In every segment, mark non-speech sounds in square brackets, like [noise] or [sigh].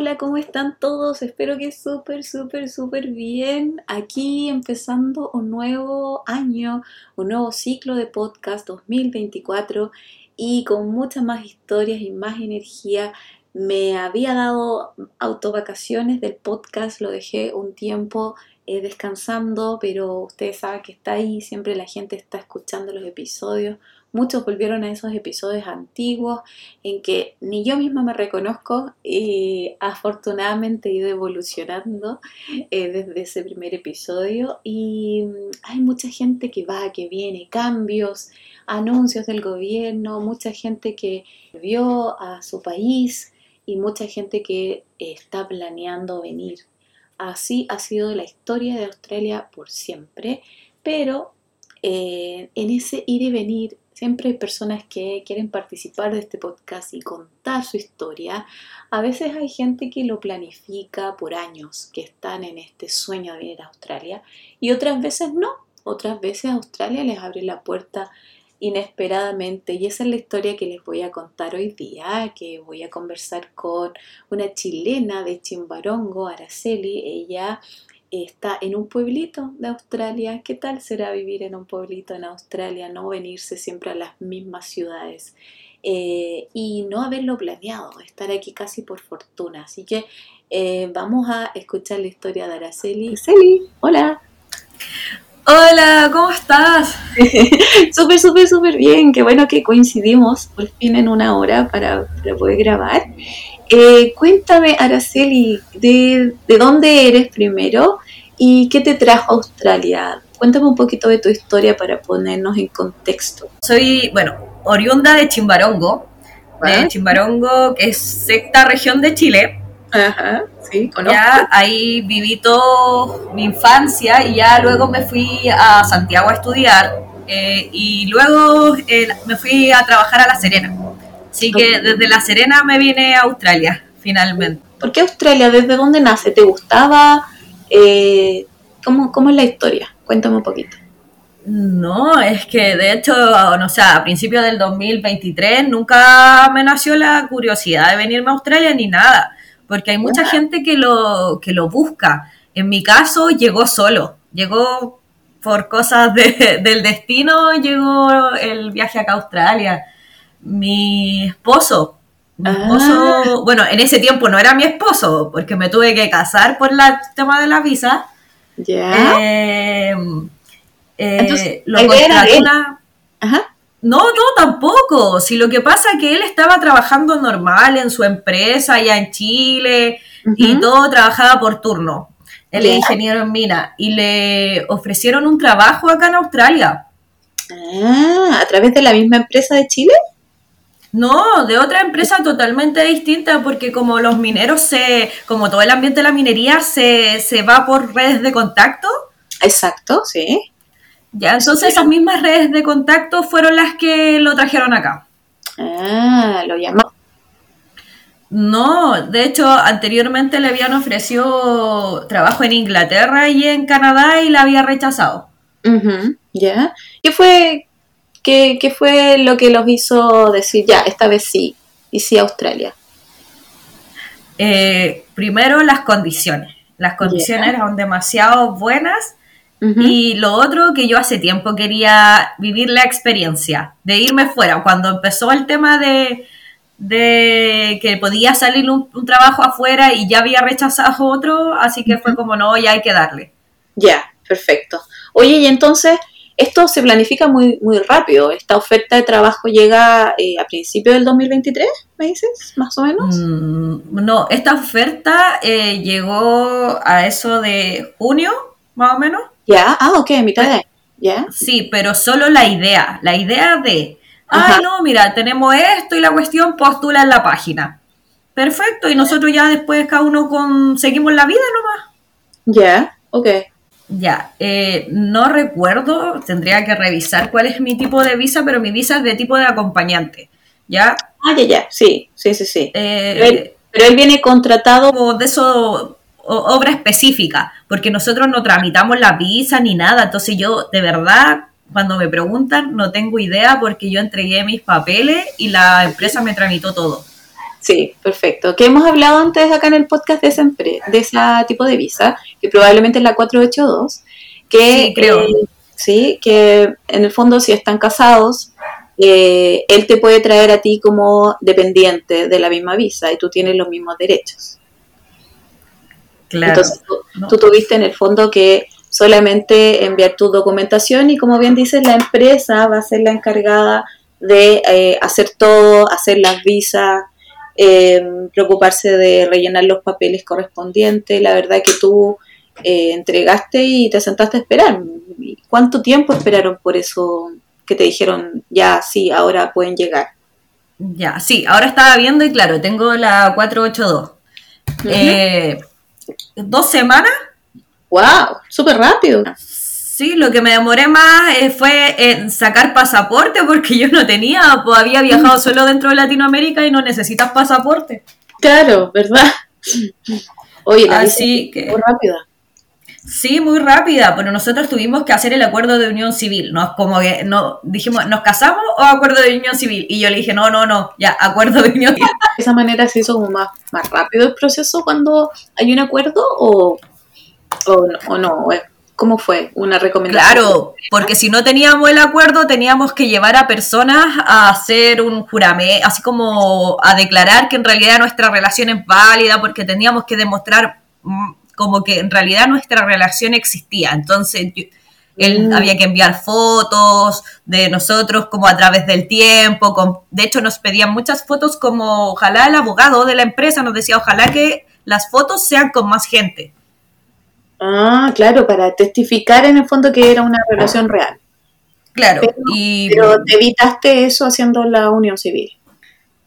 Hola, ¿cómo están todos? Espero que súper, súper, súper bien. Aquí empezando un nuevo año, un nuevo ciclo de podcast 2024 y con muchas más historias y más energía. Me había dado autovacaciones del podcast, lo dejé un tiempo eh, descansando, pero ustedes saben que está ahí, siempre la gente está escuchando los episodios. Muchos volvieron a esos episodios antiguos en que ni yo misma me reconozco y afortunadamente he ido evolucionando eh, desde ese primer episodio y mm, hay mucha gente que va, que viene, cambios, anuncios del gobierno, mucha gente que vio a su país y mucha gente que está planeando venir. Así ha sido la historia de Australia por siempre, pero eh, en ese ir y venir siempre hay personas que quieren participar de este podcast y contar su historia. A veces hay gente que lo planifica por años, que están en este sueño de venir a Australia y otras veces no. Otras veces Australia les abre la puerta inesperadamente y esa es la historia que les voy a contar hoy día, que voy a conversar con una chilena de Chimbarongo, Araceli, ella está en un pueblito de Australia. ¿Qué tal será vivir en un pueblito en Australia? No venirse siempre a las mismas ciudades eh, y no haberlo planeado, estar aquí casi por fortuna. Así que eh, vamos a escuchar la historia de Araceli. Araceli, hola. Hola, ¿cómo estás? [laughs] súper, súper, súper bien. Qué bueno que coincidimos por fin en una hora para, poder grabar. Eh, cuéntame, Araceli, de, de, dónde eres primero y qué te trajo a Australia? Cuéntame un poquito de tu historia para ponernos en contexto. Soy, bueno, oriunda de Chimbarongo, de Ah. Chimbarongo, que es sexta región de Chile. Ajá, sí, conozco. Ya ahí viví toda mi infancia y ya luego me fui a Santiago a estudiar eh, y luego eh, me fui a trabajar a La Serena. Así que desde La Serena me vine a Australia, finalmente. ¿Por qué Australia? ¿Desde dónde nace? ¿Te gustaba? Eh, ¿cómo, ¿Cómo es la historia? Cuéntame un poquito. No, es que de hecho, no sé, a principios del 2023 nunca me nació la curiosidad de venirme a Australia ni nada, porque hay mucha gente que lo, que lo busca. En mi caso, llegó solo, llegó por cosas de- [laughs] del destino, llegó el viaje acá a Australia. Mi esposo, mi Ah. esposo, bueno, en ese tiempo no era mi esposo, porque me tuve que casar por el tema de la visa. Ya. Eh, eh, Entonces, lo él. una- Ajá. No, no, tampoco. Si lo que pasa es que él estaba trabajando normal en su empresa allá en Chile y todo trabajaba por turno. Él es ingeniero en mina y le ofrecieron un trabajo acá en Australia. Ah, a través de la misma empresa de Chile. No, de otra empresa totalmente distinta porque como los mineros se, como todo el ambiente de la minería se, se va por redes de contacto, Exacto, sí. Ya entonces esas mismas redes de contacto fueron las que lo trajeron acá. Ah, lo llamó. No, de hecho, anteriormente le habían ofrecido trabajo en Inglaterra y en Canadá y la había rechazado. Ya. ¿Qué fue, qué, qué fue lo que los hizo decir ya, esta vez sí, y sí Australia? Eh, primero, las condiciones. Las condiciones eran demasiado buenas Y lo otro que yo hace tiempo quería vivir la experiencia de irme fuera. Cuando empezó el tema de, de que podía salir un, un trabajo afuera y ya había rechazado otro, así que fue como no, ya hay que darle. Ya, perfecto. Oye, y entonces, esto se planifica muy, muy rápido. Esta oferta de trabajo llega eh, a principios del 2023, ¿me dices? Más o menos. Mm, no, esta oferta eh, llegó a eso de junio, más o menos. Ya, ah, ok, mitad de. Ya. Sí, pero solo la idea, la idea de, Ajá. ay no, mira, tenemos esto y la cuestión postula en la página. Perfecto, y nosotros ya después cada uno con seguimos la vida nomás. Ya, ok. Ya, eh, no recuerdo, tendría que revisar cuál es mi tipo de visa, pero mi visa es de tipo de acompañante, ¿ya? Ah, ya, ya, sí, sí, sí, sí. Eh, pero, él, pero él viene contratado como de eso, obra específica, porque nosotros no tramitamos la visa ni nada, entonces yo de verdad, cuando me preguntan, no tengo idea porque yo entregué mis papeles y la empresa me tramitó todo. Sí, perfecto. Que hemos hablado antes acá en el podcast de empre- de ese tipo de visa, que probablemente es la 482, que Sí, creo. eh, sí, que en el fondo si están casados, eh, él te puede traer a ti como dependiente de la misma visa y tú tienes los mismos derechos. Claro. Entonces tú, ¿no? tú tuviste en el fondo que solamente enviar tu documentación y como bien dices, la empresa va a ser la encargada de eh, hacer todo, hacer las visas, eh, preocuparse de rellenar los papeles correspondientes. La verdad que tú eh, entregaste y te sentaste a esperar. ¿Cuánto tiempo esperaron por eso que te dijeron ya sí, ahora pueden llegar? Ya, sí, ahora estaba viendo y claro, tengo la 482. Eh, ¿Dos semanas? ¡Wow! Súper rápido. Sí, lo que me demoré más eh, fue en sacar pasaporte porque yo no tenía, pues había viajado solo dentro de Latinoamérica y no necesitas pasaporte. Claro, ¿verdad? Oye, la Así que- muy rápida. Sí, muy rápida, pero nosotros tuvimos que hacer el acuerdo de unión civil, ¿no? Como que no, dijimos, ¿nos casamos o acuerdo de unión civil? Y yo le dije, no, no, no, ya, acuerdo de unión civil. de [laughs] esa manera se hizo como más, más rápido el proceso cuando hay un acuerdo o, o, no- o no, ¿cómo fue? Una recomendación. Claro, porque si no teníamos el acuerdo, teníamos que llevar a personas a hacer un juramento, así como a declarar que en realidad nuestra relación es válida, porque teníamos que demostrar mm, como que en realidad nuestra relación existía. Entonces, yo- él Mm. había que enviar fotos de nosotros como a través del tiempo. con- de hecho, nos pedían muchas fotos como ojalá el abogado de la empresa nos decía, ojalá que las fotos sean con más gente. Ah, claro, para testificar en el fondo que era una relación real. Claro, Pero- y Pero te evitaste eso haciendo la unión civil.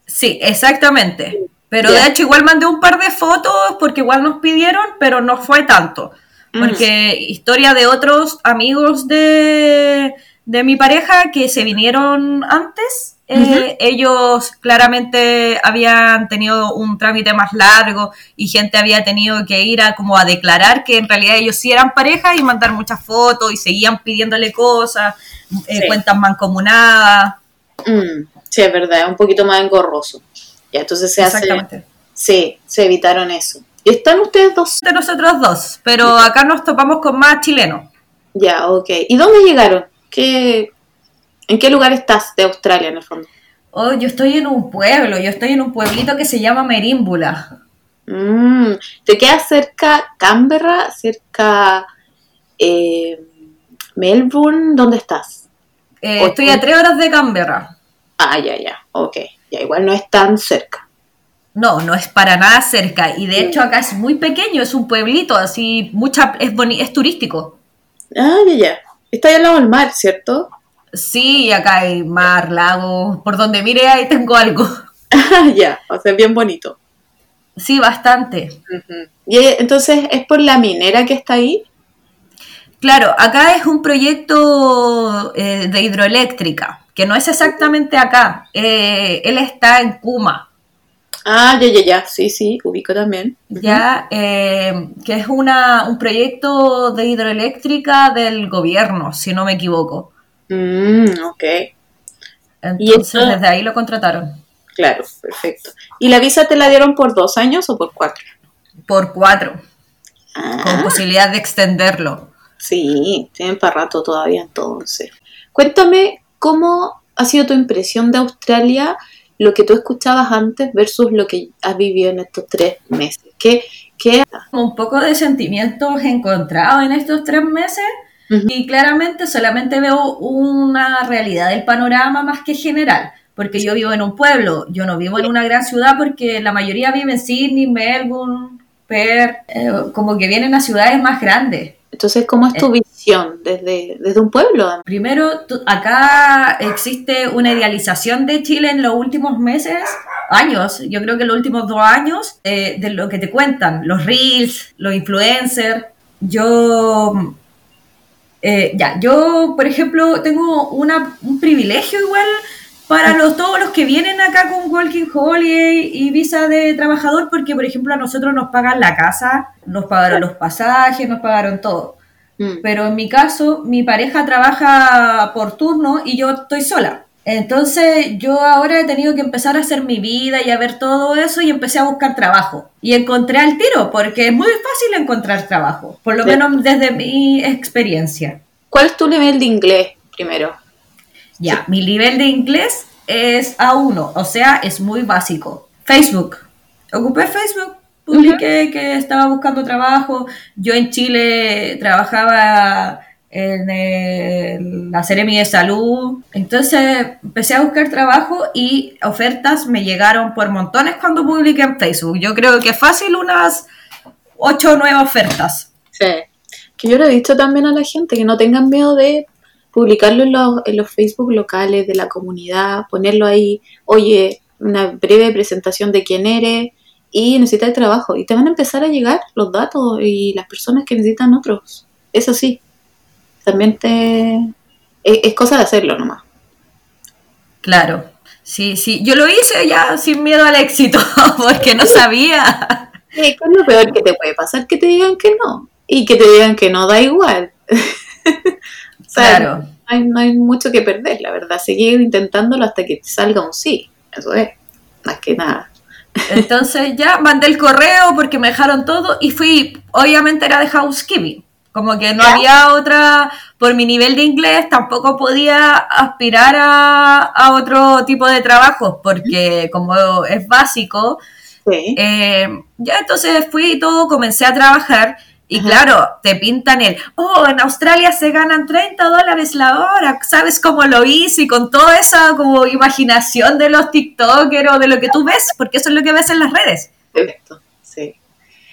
Sí, exactamente. Pero de hecho igual mandé un par de fotos porque igual nos pidieron, pero no fue tanto. Porque historia de otros amigos de, de mi pareja que se vinieron antes, eh, ellos claramente habían tenido un trámite más largo y gente había tenido que ir a como a declarar que en realidad ellos sí eran pareja y mandar muchas fotos y seguían pidiéndole cosas, eh, Sí. cuentas mancomunadas. Mm, sí, es verdad, es un poquito más engorroso. Ya, entonces se hace. Exactamente. Sí, se evitaron eso. ¿Y están ustedes dos? de nosotros dos, pero acá nos topamos con más chilenos. Ya, ok. ¿Y dónde llegaron? ¿Qué, ¿En qué lugar estás de Australia en el fondo? Oh, yo estoy en un pueblo, yo estoy en un pueblito que se llama Merímbula. Mm, ¿Te queda cerca Canberra, cerca eh, Melbourne? ¿Dónde estás? Eh, estoy a tres horas de Canberra. Ah, ya, ya, ok. Ya, igual no es tan cerca. No, no es para nada cerca. Y de hecho acá es muy pequeño, es un pueblito, así, mucha, es, boni- es turístico. Ah, ya, ya. Está ahí al lado del mar, ¿cierto? Sí, acá hay mar, lago, por donde mire ahí tengo algo. [laughs] Ah, ya, o sea, bien bonito. Sí, bastante. Y eh, entonces, ¿es por la minera que está ahí? Claro, acá es un proyecto eh, de hidroeléctrica, que no es exactamente acá. Eh, él está en Kuma. Ah, ya, ya, ya. Sí, sí, ubico también. ya eh, que es una, un proyecto de hidroeléctrica del gobierno, si no me equivoco. Mm, ok, Entonces eso- desde ahí lo contrataron claro, perfecto. ¿Y la visa te la dieron por dos años o por cuatro? por cuatro, con Ah, posibilidad de extenderlo. Sí, tienen para rato todavía entonces. Cuéntame cómo ha sido tu impresión de Australia, lo que tú escuchabas antes versus lo que has vivido en estos tres meses. ¿Qué, qué Un poco de sentimientos encontrados en estos tres meses y claramente solamente veo una realidad del panorama más que general. Porque yo vivo en un pueblo, yo no vivo en una gran ciudad porque la mayoría vive en Sydney, Melbourne, Perth, eh, como que vienen a ciudades más grandes. Entonces, ¿cómo es tu Eh. visión desde, desde un pueblo? Primero, tú- acá existe una idealización de Chile en los últimos meses, años, yo creo que los últimos dos años, eh, de lo que te cuentan, los reels, los influencers. Yo eh, ya, yo, por ejemplo, tengo una, un privilegio igual para los, todos los que vienen acá con Walking Holiday y visa de trabajador, porque, por ejemplo, a nosotros nos pagan la casa, nos pagaron los pasajes, nos pagaron todo. Mm. Pero en mi caso, mi pareja trabaja por turno y yo estoy sola. Entonces yo ahora he tenido que empezar a hacer mi vida y a ver todo eso y empecé a buscar trabajo. Y encontré al tiro, porque es muy fácil encontrar trabajo, por lo Sí. menos desde mi experiencia. ¿Cuál es tu nivel de inglés primero? Ya, mi nivel de inglés es A1, o sea, es muy básico. Facebook. Ocupé Facebook, publiqué que estaba buscando trabajo. Yo en Chile trabajaba en el- la Seremi de Salud. Entonces empecé a buscar trabajo y ofertas me llegaron por montones cuando publiqué en Facebook. Yo creo que fácil unas 8 o 9 ofertas. Sí. Que yo lo he dicho también a la gente, que no tengan miedo de publicarlo en los, en los Facebook locales de la comunidad, ponerlo ahí, oye, una breve presentación de quién eres y necesitas trabajo. Y te van a empezar a llegar los datos y las personas que necesitan otros. Eso sí, también te... Es, es cosa de hacerlo nomás. Claro. Sí, sí. Yo lo hice ya sin miedo al éxito, [laughs] porque no sabía. Sí, ¿qué es lo peor que te puede pasar? Que te digan que no. Y que te digan que no, da igual. [laughs] Sea, Claro. no hay, no hay mucho que perder, la verdad. Seguir intentándolo hasta que te salga un sí. Eso es, más que nada. Entonces ya mandé el correo porque me dejaron todo y fui, obviamente era de housekeeping. Como que no Ya. había otra, por mi nivel de inglés tampoco podía aspirar a, a otro tipo de trabajos porque como es básico, Sí. eh, ya entonces fui y todo, comencé a trabajar y Ajá. claro, te pintan el, oh, en Australia se ganan 30 dólares la hora, ¿sabes cómo lo hice? Y con toda esa como imaginación de los TikTokers o de lo que tú ves, porque eso es lo que ves en las redes. Perfecto. Sí.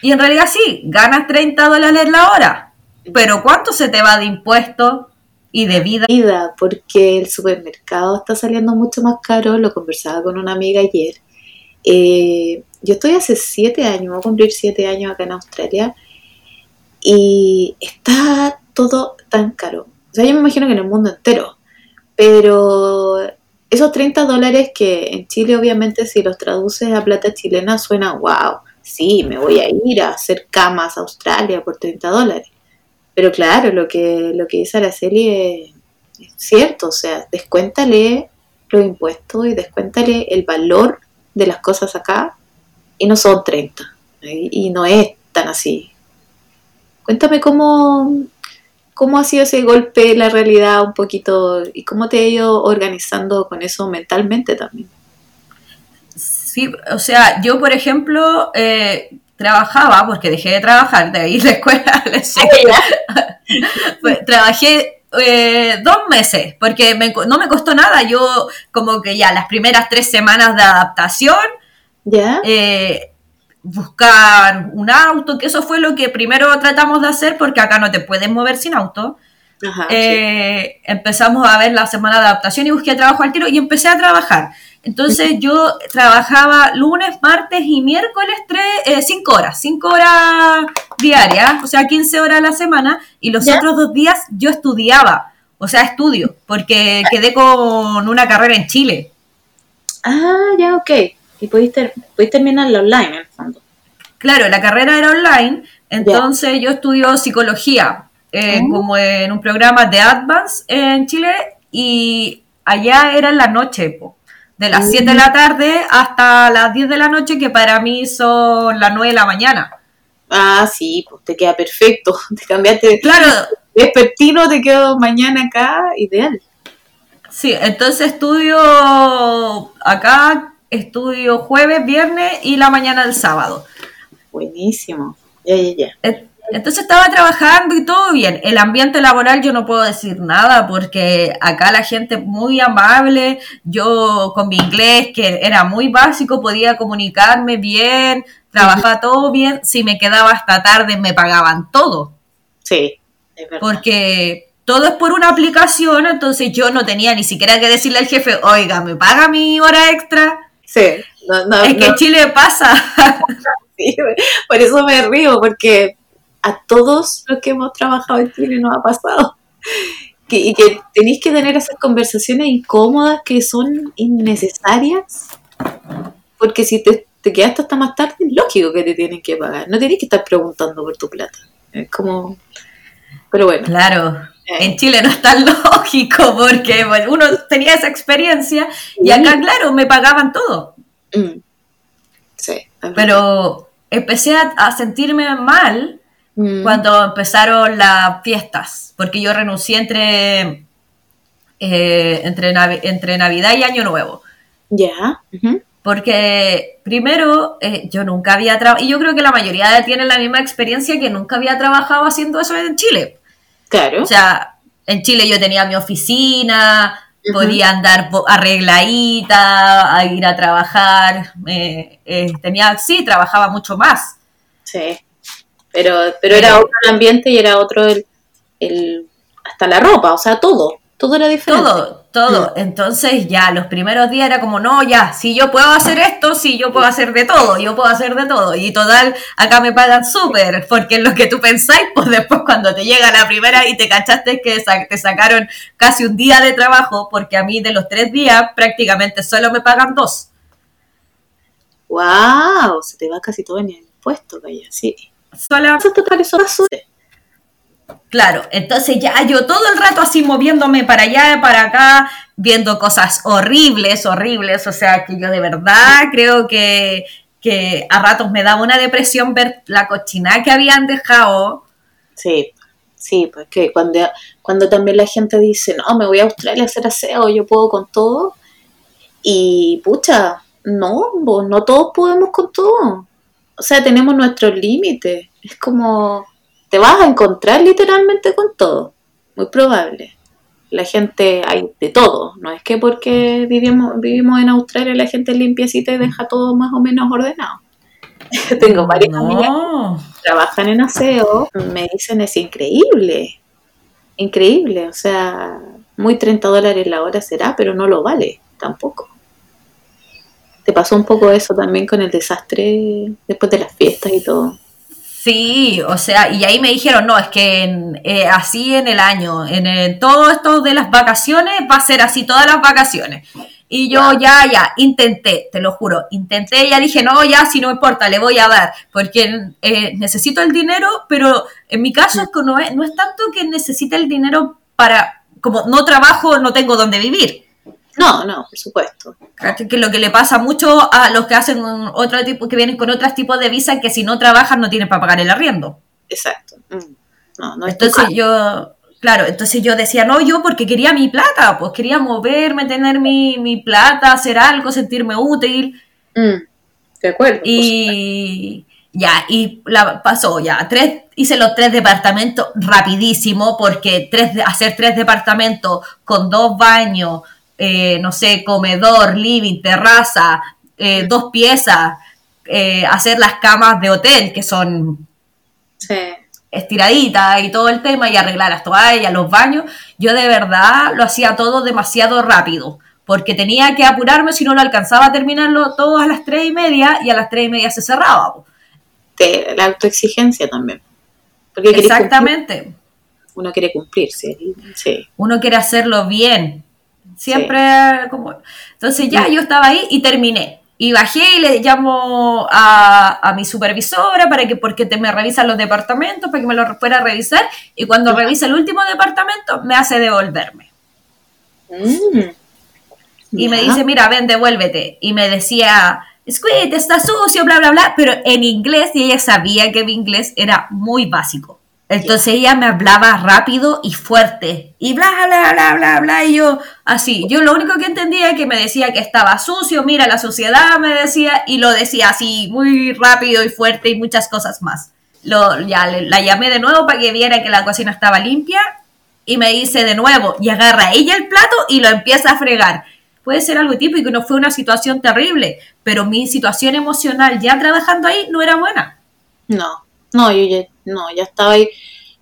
Y en realidad sí, ganas 30 dólares la hora, pero ¿cuánto se te va de impuestos y de vida? Vida, porque el supermercado está saliendo mucho más caro. Lo conversaba con una amiga ayer. Eh, yo estoy hace siete años, voy a cumplir siete años acá en Australia. Y está todo tan caro. O sea, yo me imagino que en el mundo entero. Pero esos 30 dólares que en Chile, obviamente, si los traduces a plata chilena, suena wow. Sí, me voy a ir a hacer camas a Australia por 30 dólares. Pero claro, lo que, lo que dice Araceli es, es cierto. O sea, descuéntale los impuestos y descuéntale el valor de las cosas acá. Y no son 30. Y, y no es tan así. Cuéntame cómo, cómo ha sido ese golpe la realidad un poquito y cómo te ha ido organizando con eso mentalmente también. Sí, o sea, yo por ejemplo eh, trabajaba, porque dejé de trabajar, de ahí [laughs] la escuela, Pues, [laughs] trabajé eh, dos meses, porque me no me costó nada, yo como que ya las primeras tres semanas de adaptación, ¿Ya? eh, buscar un auto, que eso fue lo que primero tratamos de hacer, porque acá no te puedes mover sin auto. Ajá, Eh, empezamos a ver la semana de adaptación y busqué trabajo al tiro y empecé a trabajar. Entonces yo trabajaba lunes, martes y miércoles tres, eh, cinco horas, cinco horas diarias, o sea, 15 horas a la semana, y los ¿Ya? otros dos días yo estudiaba, o sea, estudio, porque quedé con una carrera en Chile. Ah, ya, ok. Y pudiste, pudiste terminarlo online en el fondo. Claro, la carrera era online, entonces yo estudio psicología, eh, como en un programa de Advance en Chile, y allá era en la noche, po, de las Mm. 7 de la tarde hasta las 10 de la noche, que para mí son las 9 de la mañana. Ah, sí, pues te queda perfecto. [laughs] Te cambiaste Claro, vespertino, te quedo mañana acá, ideal. sí, entonces estudio acá, estudio jueves, viernes y la mañana del sábado. Buenísimo. Ya, ya, ya. Et- Entonces estaba trabajando y todo bien. El ambiente laboral yo no puedo decir nada porque acá la gente es muy amable. Yo con mi inglés, que era muy básico, podía comunicarme bien, trabajaba todo bien. Si me quedaba hasta tarde me pagaban todo Sí, es verdad. porque todo es por una aplicación. Entonces yo no tenía ni siquiera que decirle al jefe, oiga, ¿me paga mi hora extra? Sí, no, no, es que no, Chile pasa. [laughs] sí, por eso me río, porque a todos los que hemos trabajado en Chile nos ha pasado. que, y que tenéis que tener esas conversaciones incómodas que son innecesarias, porque si te, te quedaste hasta más tarde, es lógico que te tienen que pagar, no tenés que estar preguntando por tu plata. Es como... Pero bueno. Claro. Eh. En Chile no es tan [laughs] lógico porque bueno, uno tenía esa experiencia y acá, claro, me pagaban todo. Mm. Sí. Pero empecé a, a sentirme mal Mm. cuando empezaron las fiestas, porque yo renuncié entre, eh, entre, Navi- entre Navidad y Año Nuevo. Ya. Porque primero, eh, yo nunca había trabajado, y yo creo que la mayoría tienen la misma experiencia que nunca había trabajado haciendo eso en Chile. Claro. O sea, en Chile yo tenía mi oficina, podía andar arregladita, a ir a trabajar, eh, eh, tenía, sí, trabajaba mucho más. Sí. Pero, pero era otro el ambiente y era otro el, el hasta la ropa, o sea, todo. Todo era diferente. Todo, todo. Entonces ya los primeros días era como, no, ya, si yo puedo hacer esto, si yo puedo hacer de todo, yo puedo hacer de todo. Y total, acá me pagan súper, porque lo que tú pensáis, [laughs] pues después cuando te llega la primera y te cachaste que te sacaron casi un día de trabajo, porque a mí de los tres días prácticamente solo me pagan dos. ¡Wow! Se te va casi todo en el impuesto, vaya, sí. Solo. Claro, entonces ya yo todo el rato así moviéndome para allá, para acá, viendo cosas horribles, horribles, o sea que yo de verdad creo que, que a ratos me daba una depresión ver la cochina que habían dejado. Sí, sí, pues que cuando, cuando también la gente dice, no, me voy a Australia a hacer aseo, yo puedo con todo. Y pucha, no, no todos podemos con todo. O sea, tenemos nuestros límites. Es como, te vas a encontrar literalmente con todo. Muy probable. La gente hay de todo. No es que porque vivimos, vivimos en Australia la gente limpiecita y deja todo más o menos ordenado. [laughs] Tengo varias amigas No, trabajan en aseo, me dicen es increíble, increíble, o sea, muy 30 dólares la hora será, pero no lo vale tampoco. ¿Te pasó un poco eso también con el desastre después de las fiestas y todo? Sí, o sea, y ahí me dijeron, no, es que en- eh, así en el año, en el- todo esto de las vacaciones va a ser así todas las vacaciones. Y yo ya, ya, intenté, te lo juro, intenté, ya dije, no, ya, si no importa, le voy a dar, porque eh, necesito el dinero, pero en mi caso es que no es, no es tanto que necesite el dinero para, como no trabajo, no tengo dónde vivir. No, no, por supuesto. Que lo que le pasa mucho a los que hacen otro tipo, que vienen con otros tipos de visa, que si no trabajan no tienen para pagar el arriendo. Exacto. Mm. No, no Entonces yo, claro, entonces yo decía, no, yo porque quería mi plata, pues quería moverme, tener mi, mi plata, hacer algo, sentirme útil. Mm. De acuerdo. Y ya, y la pasó ya, tres, hice los tres departamentos rapidísimo, porque tres, de- hacer tres departamentos con dos baños, eh, no sé, comedor, living, terraza, eh, dos piezas, eh, hacer las camas de hotel, que son Sí. estiradita y todo el tema y arreglar las toallas, los baños, yo de verdad lo hacía todo demasiado rápido, porque tenía que apurarme si no lo alcanzaba a terminarlo todo a las tres y media y a las tres y media se cerraba. Te- la autoexigencia también. Porque Exactamente. uno quiere cumplir, sí. sí. Uno quiere hacerlo bien. Siempre como... Entonces ya yo estaba ahí y terminé. Y bajé y le llamo a, a mi supervisora para que, porque te, me revisan los departamentos, para que me lo fuera a revisar. Y cuando revisa el último departamento, me hace devolverme. Mm. Y me dice, mira, ven, devuélvete. Y me decía, Squid, está sucio, bla, bla, bla, pero en inglés, y ella sabía que mi inglés era muy básico. Entonces ella me hablaba rápido y fuerte, y bla, bla, bla, bla, bla, y yo así. Yo lo único que entendía es que me decía que estaba sucio, mira la suciedad, me decía, y lo decía así, muy rápido y fuerte y muchas cosas más. Lo, ya la llamé de nuevo para que viera que la cocina estaba limpia, y me dice de nuevo, y agarra ella el plato y lo empieza a fregar. Puede ser algo típico y no fue una situación terrible, pero mi situación emocional ya trabajando ahí no era buena. No, no, yo ya, no, ya estaba ahí,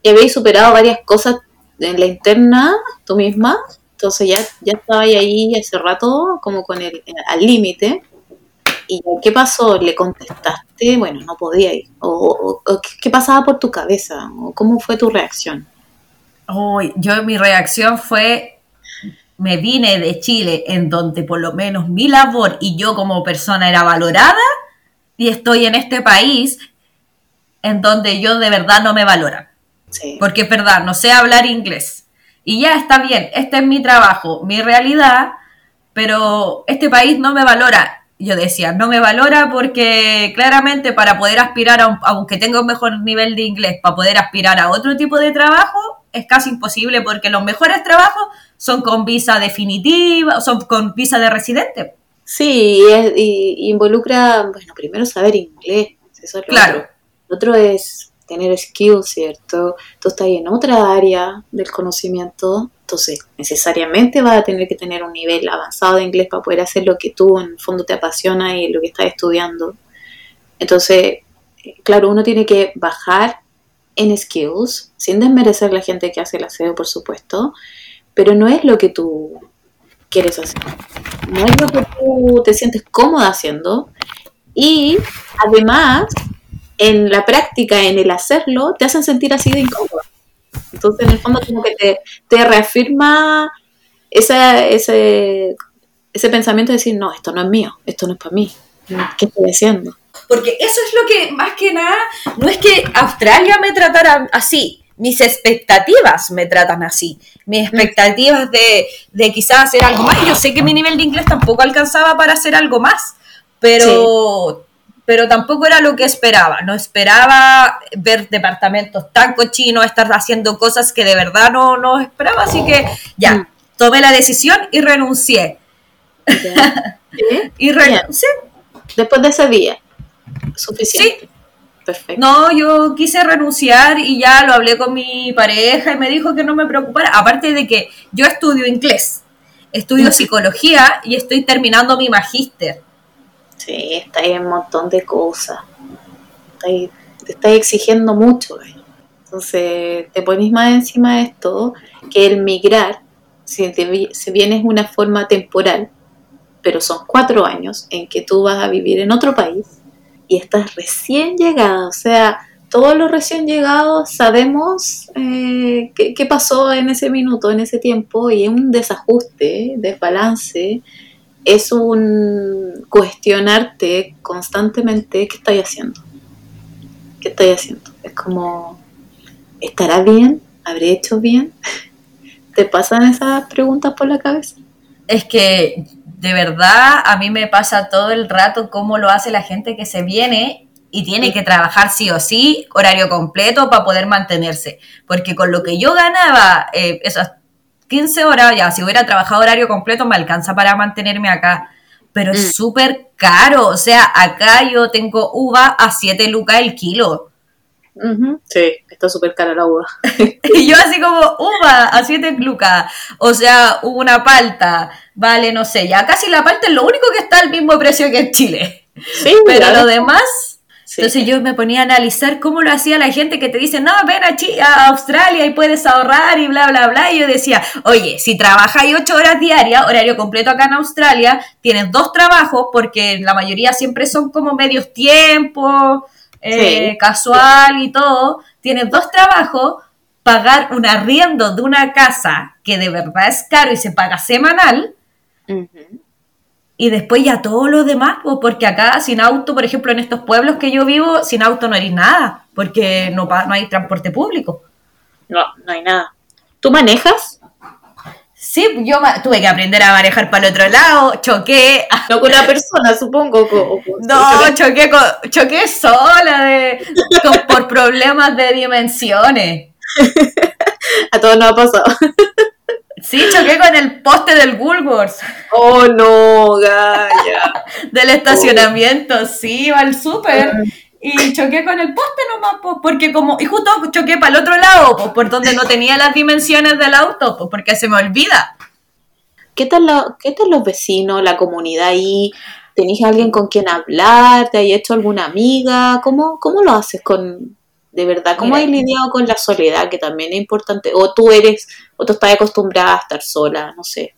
ya habéis superado varias cosas en la interna, tú misma, entonces ya, ya estaba ahí, hace rato, como con el, al límite, y ¿qué pasó? ¿Le contestaste? Bueno, no podía ir, o, o- ¿qué- ¿qué pasaba por tu cabeza? ¿O ¿Cómo fue tu reacción? Uy, yo mi reacción fue, me vine de Chile en donde por lo menos mi labor y yo como persona era valorada y estoy en este país en donde yo de verdad no me valoran. Sí. Porque es verdad, no sé hablar inglés. Y ya está bien, este es mi trabajo, mi realidad, pero este país no me valora. Yo decía, no me valora porque claramente para poder aspirar, a un- aunque tenga un mejor nivel de inglés, para poder aspirar a otro tipo de trabajo, es casi imposible porque los mejores trabajos son con visa definitiva, son con visa de residente. Sí, y, es- y involucra, bueno, primero saber inglés. Eso es lo Claro. otro. Otro es tener skills, ¿cierto? Tú estás en otra área del conocimiento, entonces necesariamente vas a tener que tener un nivel avanzado de inglés para poder hacer lo que tú en el fondo te apasiona y lo que estás estudiando. Entonces, eh, claro, uno tiene que bajar en skills, sin desmerecer la gente que hace el aseo, por supuesto, pero no es lo que tú quieres hacer. No es lo que tú te sientes cómoda haciendo. Y además, en la práctica, en el hacerlo, te hacen sentir así de incómoda. Entonces, en el fondo, como que te, te reafirma esa, ese, ese pensamiento de decir, no, esto no es mío, esto no es para mí. ¿Qué estoy haciendo? Porque eso es lo que, más que nada, no es que Australia me tratara así, mis expectativas me tratan así. Mis expectativas de, de quizás hacer algo más. Yo sé que mi nivel de inglés tampoco alcanzaba para hacer algo más, pero, pero tampoco era lo que esperaba. No esperaba ver departamentos tan cochinos, estar haciendo cosas que de verdad no, no esperaba. Así que Mm. ya, tomé la decisión y renuncié. ¿Sí? [laughs] Y renuncié. Después de ese día. Suficiente. Perfecto. No, yo quise renunciar y ya lo hablé con mi pareja y me dijo que no me preocupara. Aparte de que yo estudio inglés, estudio psicología y estoy terminando mi magíster. Sí, está ahí en un montón de cosas. Te estás exigiendo mucho. Entonces, te pones más encima de esto que el migrar, si, te si bien es una forma temporal, pero son cuatro años en que tú vas a vivir en otro país y estás recién llegada. O sea, todos los recién llegados sabemos eh, qué, qué pasó en ese minuto, en ese tiempo, y es un desajuste, desbalance es un cuestionarte constantemente qué estoy haciendo. ¿Qué estoy haciendo? Es como, ¿estará bien? ¿Habré hecho bien? [laughs] ¿Te pasan esas preguntas por la cabeza? Es que de verdad a mí me pasa todo el rato cómo lo hace la gente que se viene y tiene que trabajar sí o sí, horario completo para poder mantenerse. Porque con lo que yo ganaba eh, esas 15 horas, ya si hubiera trabajado horario completo me alcanza para mantenerme acá. Pero Mm. es súper caro, o sea, acá yo tengo uva a 7 lucas el kilo. Sí, está súper cara la uva. [laughs] Y yo así como, uva, a 7 lucas. O sea, una palta, vale, no sé, ya casi la palta es lo único que está al mismo precio que en Chile. Sí, Pero lo demás, Sí. entonces yo me ponía a analizar cómo lo hacía la gente que te dice, no, ven a, a Australia y puedes ahorrar y bla, bla, bla. Y yo decía, oye, si trabajáis 8 horas diarias, horario completo acá en Australia, tienes dos trabajos porque la mayoría siempre son como medios tiempos, eh, Sí. casual y todo. Tienes dos trabajos, pagar un arriendo de una casa que de verdad es caro y se paga semanal. Ujú. Y después ya todo lo demás, pues, porque acá sin auto, por ejemplo, en estos pueblos que yo vivo, sin auto no eres nada, porque no, no hay transporte público. No, no hay nada. ¿Tú manejas? Sí, yo tuve que aprender a manejar para el otro lado, choqué, No con una persona, supongo. co- no, choqué, con- choqué sola de, por problemas de dimensiones. [laughs] A todos nos ha pasado. Sí, choqué con el poste del Woolworths, Oh, no, Gaya. [laughs] del estacionamiento, sí, iba al súper. Y choqué con el poste nomás, pues, porque como, y justo choqué para el otro lado, pues, por donde no tenía las dimensiones del auto, pues, porque se me olvida. ¿Qué tal, la- ¿Qué tal los vecinos, la comunidad ahí? ¿Tenés alguien con quien hablar? ¿Te hay hecho alguna amiga? ¿Cómo, cómo lo haces con, de verdad? ¿Cómo Mira. has lidiado con la soledad, que también es importante? ¿O tú eres, o tú estás acostumbrada a estar sola? No sé.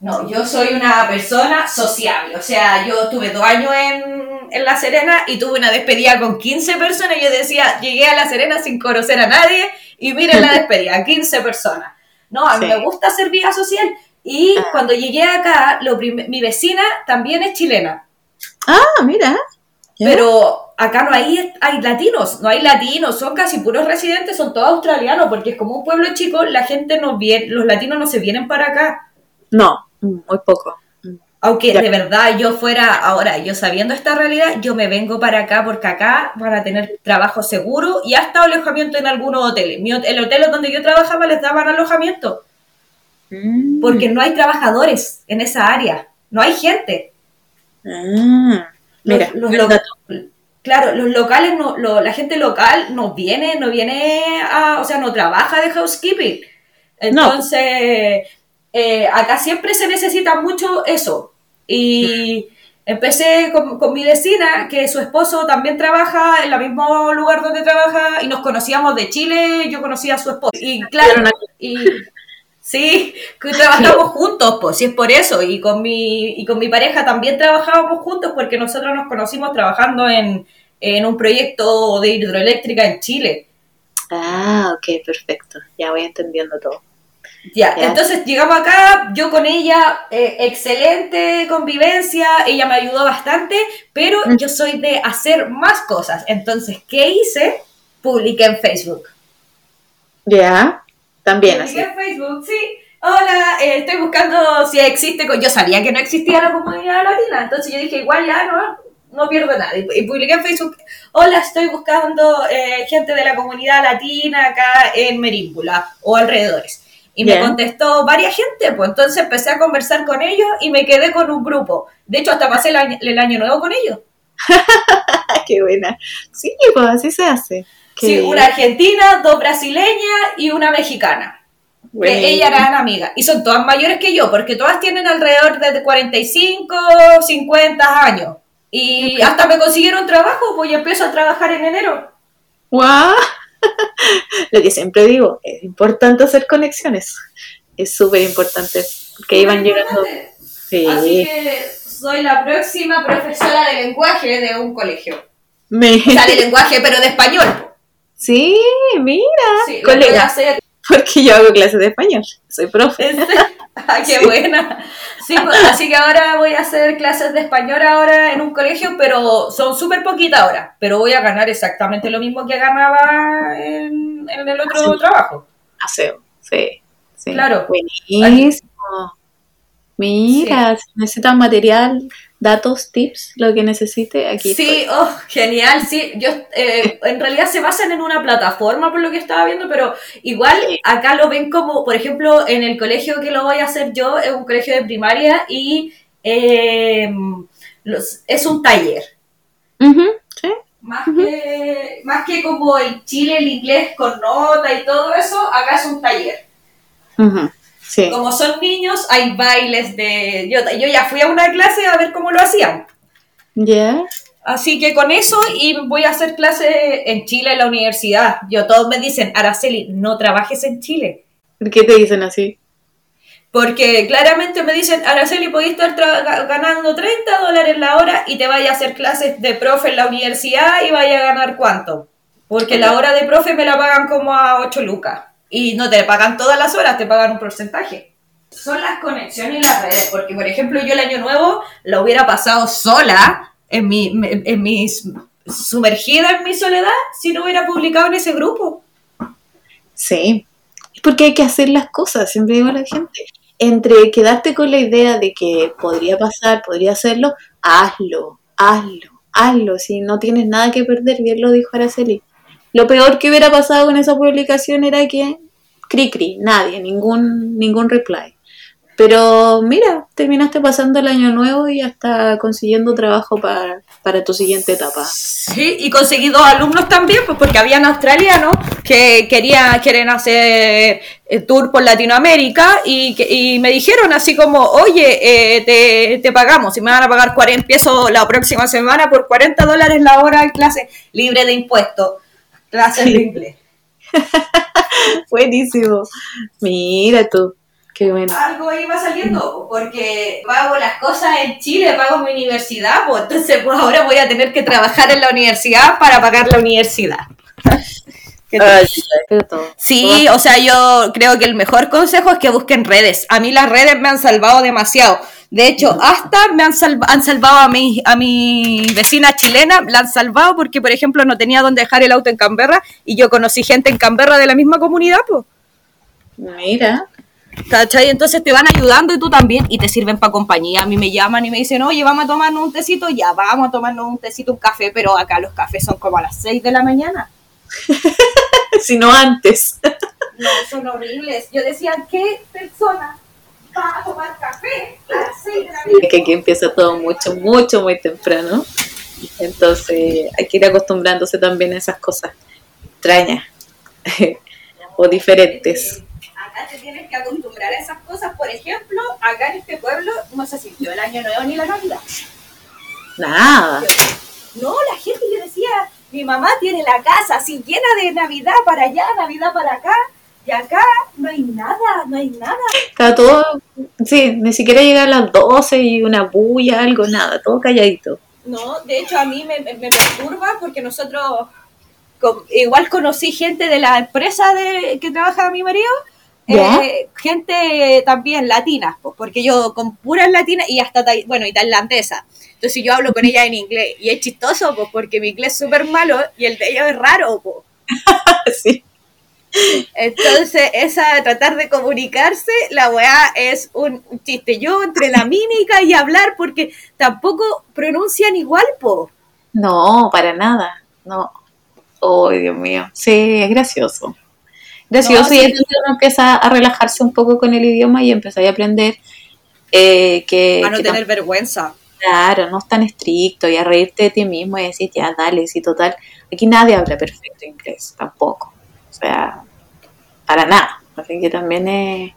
No, yo soy una persona sociable, o sea, yo tuve dos años en, en La Serena y tuve una despedida con 15 personas y yo decía, llegué a La Serena sin conocer a nadie Y miren la despedida, [laughs] 15 personas. No, a mí Sí. me gusta hacer vida social. Y Ah. cuando llegué acá, lo mi vecina también es chilena. Ah, mira. Pero acá no hay, hay latinos, no hay latinos, son casi puros residentes, son todos australianos, porque es como un pueblo chico, la gente no viene, los latinos no se vienen para acá. No, muy poco. Aunque de verdad yo fuera, ahora yo sabiendo esta realidad, yo me vengo para acá porque acá van a tener trabajo seguro y hasta alojamiento en algunos hoteles. Mi el hotel donde yo trabajaba les daban alojamiento Mm. porque no hay trabajadores en esa área, no hay gente. Ah, mira, los, buen lo- dato. Claro, los locales, no, lo- la gente local no viene, no viene a, o sea, no trabaja de housekeeping. Entonces, eh, acá siempre se necesita mucho eso. Y empecé con, con mi vecina, que su esposo también trabaja en el mismo lugar donde trabaja, y nos conocíamos de Chile, yo conocía a su esposo. Y claro, y sí, que trabajamos juntos, pues, si es por eso. Y con mi, y con mi pareja también trabajábamos juntos porque nosotros nos conocimos trabajando en, en un proyecto de hidroeléctrica en Chile. Ah, ok, perfecto. Ya voy entendiendo todo. Ya, Ya. entonces llegamos acá, yo con ella, eh, excelente convivencia, ella me ayudó bastante, pero Mm. yo soy de hacer más cosas. Entonces, ¿qué hice? Publiqué en Facebook. Ya, también así. En Facebook, sí. Hola, eh, estoy buscando si existe. Yo sabía que no existía la comunidad latina, entonces yo dije, igual ya no, no pierdo nada. Y, publiqué en Facebook, hola, estoy buscando eh, gente de la comunidad latina acá en Merímbula o alrededores. Y me contestó varias gente, pues entonces empecé a conversar con ellos y me quedé con un grupo. De hecho, hasta pasé el año, el año nuevo con ellos. [laughs] Qué buena. Sí, pues así se hace. Qué Sí, una argentina, dos brasileñas y una mexicana. que Buenísimo. ellas eran amigas. Y son todas mayores que yo, porque todas tienen alrededor de 45, 50 años. Y hasta me consiguieron trabajo, pues yo empiezo a trabajar en enero. ¡Guau! [laughs] Lo que siempre digo, es importante hacer conexiones. Es súper importante. Ahí van llegando. Así Sí. que soy la próxima profesora de lenguaje de un colegio. Me- O sea, de lenguaje, pero de español. Sí, mira. Sí, colega. hacer. Porque yo hago clases de español. Soy profe. [laughs] Ah, qué Sí. buena. Sí, pues, así que ahora voy a hacer clases de español ahora en un colegio, pero son súper poquitas ahora. Pero voy a ganar exactamente lo mismo que ganaba en, en el otro trabajo. Aseo. Sí. sí. Claro. Buenísimo. Mira, si necesitan material, datos, tips, lo que necesite, aquí Sí, estoy. oh, genial, sí. Yo, eh, en realidad se basan en una plataforma por lo que estaba viendo, pero igual acá lo ven como, por ejemplo, en el colegio que lo voy a hacer yo, es un colegio de primaria y eh, los- es un taller. Sí. Más que, más que como el Chile, el inglés con nota y todo eso, acá es un taller. Ujú, sí. Como son niños, hay bailes de... Yo, yo ya fui a una clase a ver cómo lo hacían. Ya. Así que con eso y voy a hacer clase en Chile en la universidad. Yo todos me dicen, Araceli, no trabajes en Chile. ¿Por qué te dicen así? Porque claramente me dicen, Araceli, podés estar ganando 30 dólares la hora y te vaya a hacer clases de profe en la universidad y vaya a ganar cuánto. Porque la hora de profe me la pagan como a 8 lucas. Y no te pagan todas las horas, te pagan un porcentaje. Son las conexiones y las redes. Porque, por ejemplo, yo el año nuevo lo hubiera pasado sola, en mi, en mis, sumergida en mi soledad, si no hubiera publicado en ese grupo. Sí. Es porque hay que hacer las cosas, siempre digo a la gente. Entre quedarte con la idea de que podría pasar, podría hacerlo, hazlo, hazlo, hazlo. Si no tienes nada que perder, bien lo dijo Araceli. Lo peor que hubiera pasado con esa publicación era que cri cri, nadie, ningún, ningún reply. Pero mira, terminaste pasando el año nuevo y hasta consiguiendo trabajo para, para tu siguiente etapa. Sí, y conseguí dos alumnos también, pues porque habían australianos que quería, quieren hacer eh, tour por Latinoamérica y, y me dijeron así como, oye, eh, te, te pagamos, y me van a pagar 40, empiezo la próxima semana por 40 dólares la hora en clase libre de impuestos, clases de inglés. Buenísimo. Mira tú, qué bueno. Algo iba saliendo, porque pago las cosas en Chile, pago mi universidad, pues entonces pues ahora voy a tener que trabajar en la universidad para pagar la universidad. [laughs] Ay. Sí, o sea, yo creo que el mejor consejo es que busquen redes. A mí las redes me han salvado demasiado. De hecho, hasta me han, salva- han salvado a mi, a mi vecina chilena, la han salvado porque, por ejemplo, no tenía dónde dejar el auto en Canberra y yo conocí gente en Canberra de la misma comunidad, pues. Mira. ¿Cachai? Entonces te van ayudando y tú también y te sirven para compañía. A mí me llaman y me dicen, oye, vamos a tomarnos un tecito. Ya, vamos a tomarnos un tecito, un café, pero acá los cafés son como a las 6 de la mañana. [laughs] Si no antes. No, son horribles. Yo decía, ¿qué persona a tomar café a las 6 de la mañana? que aquí empieza todo mucho, mucho, muy temprano. Entonces hay que ir acostumbrándose también a esas cosas extrañas [laughs] o diferentes. Acá te tienes que acostumbrar a esas cosas. Por ejemplo, acá en este pueblo no se sintió el año nuevo ni la Navidad. Nada. No, la gente, yo decía, mi mamá tiene la casa así llena de Navidad para allá, Navidad para acá, y acá no hay nada, no hay nada. Cada todo, sí, ni siquiera llega a las 12 y una bulla, algo, nada, todo calladito. No, de hecho a mí me, me- perturba porque nosotros, igual conocí gente de la empresa de, que trabaja mi marido, eh, gente también latina, porque yo con puras latinas y hasta, bueno, y tailandesa. Entonces yo hablo con ella en inglés y es chistoso, pues, porque mi inglés es súper malo y el de ellos es raro, pues. [laughs] Sí. Entonces, esa de tratar de comunicarse, la weá es un, chiste. Yo entre la mímica y hablar, porque tampoco pronuncian igual, po. No, para nada. No. Oh, Dios mío. Sí, es gracioso. Gracioso No, y sí. entonces uno empieza a relajarse un poco con el idioma y empieza a aprender eh, que, A no que tener vergüenza. Claro, no es tan estricto y a reírte de ti mismo y decir, ya, dale, sí, total. Aquí nadie habla perfecto inglés, tampoco. Sea, para nada. Así que también es,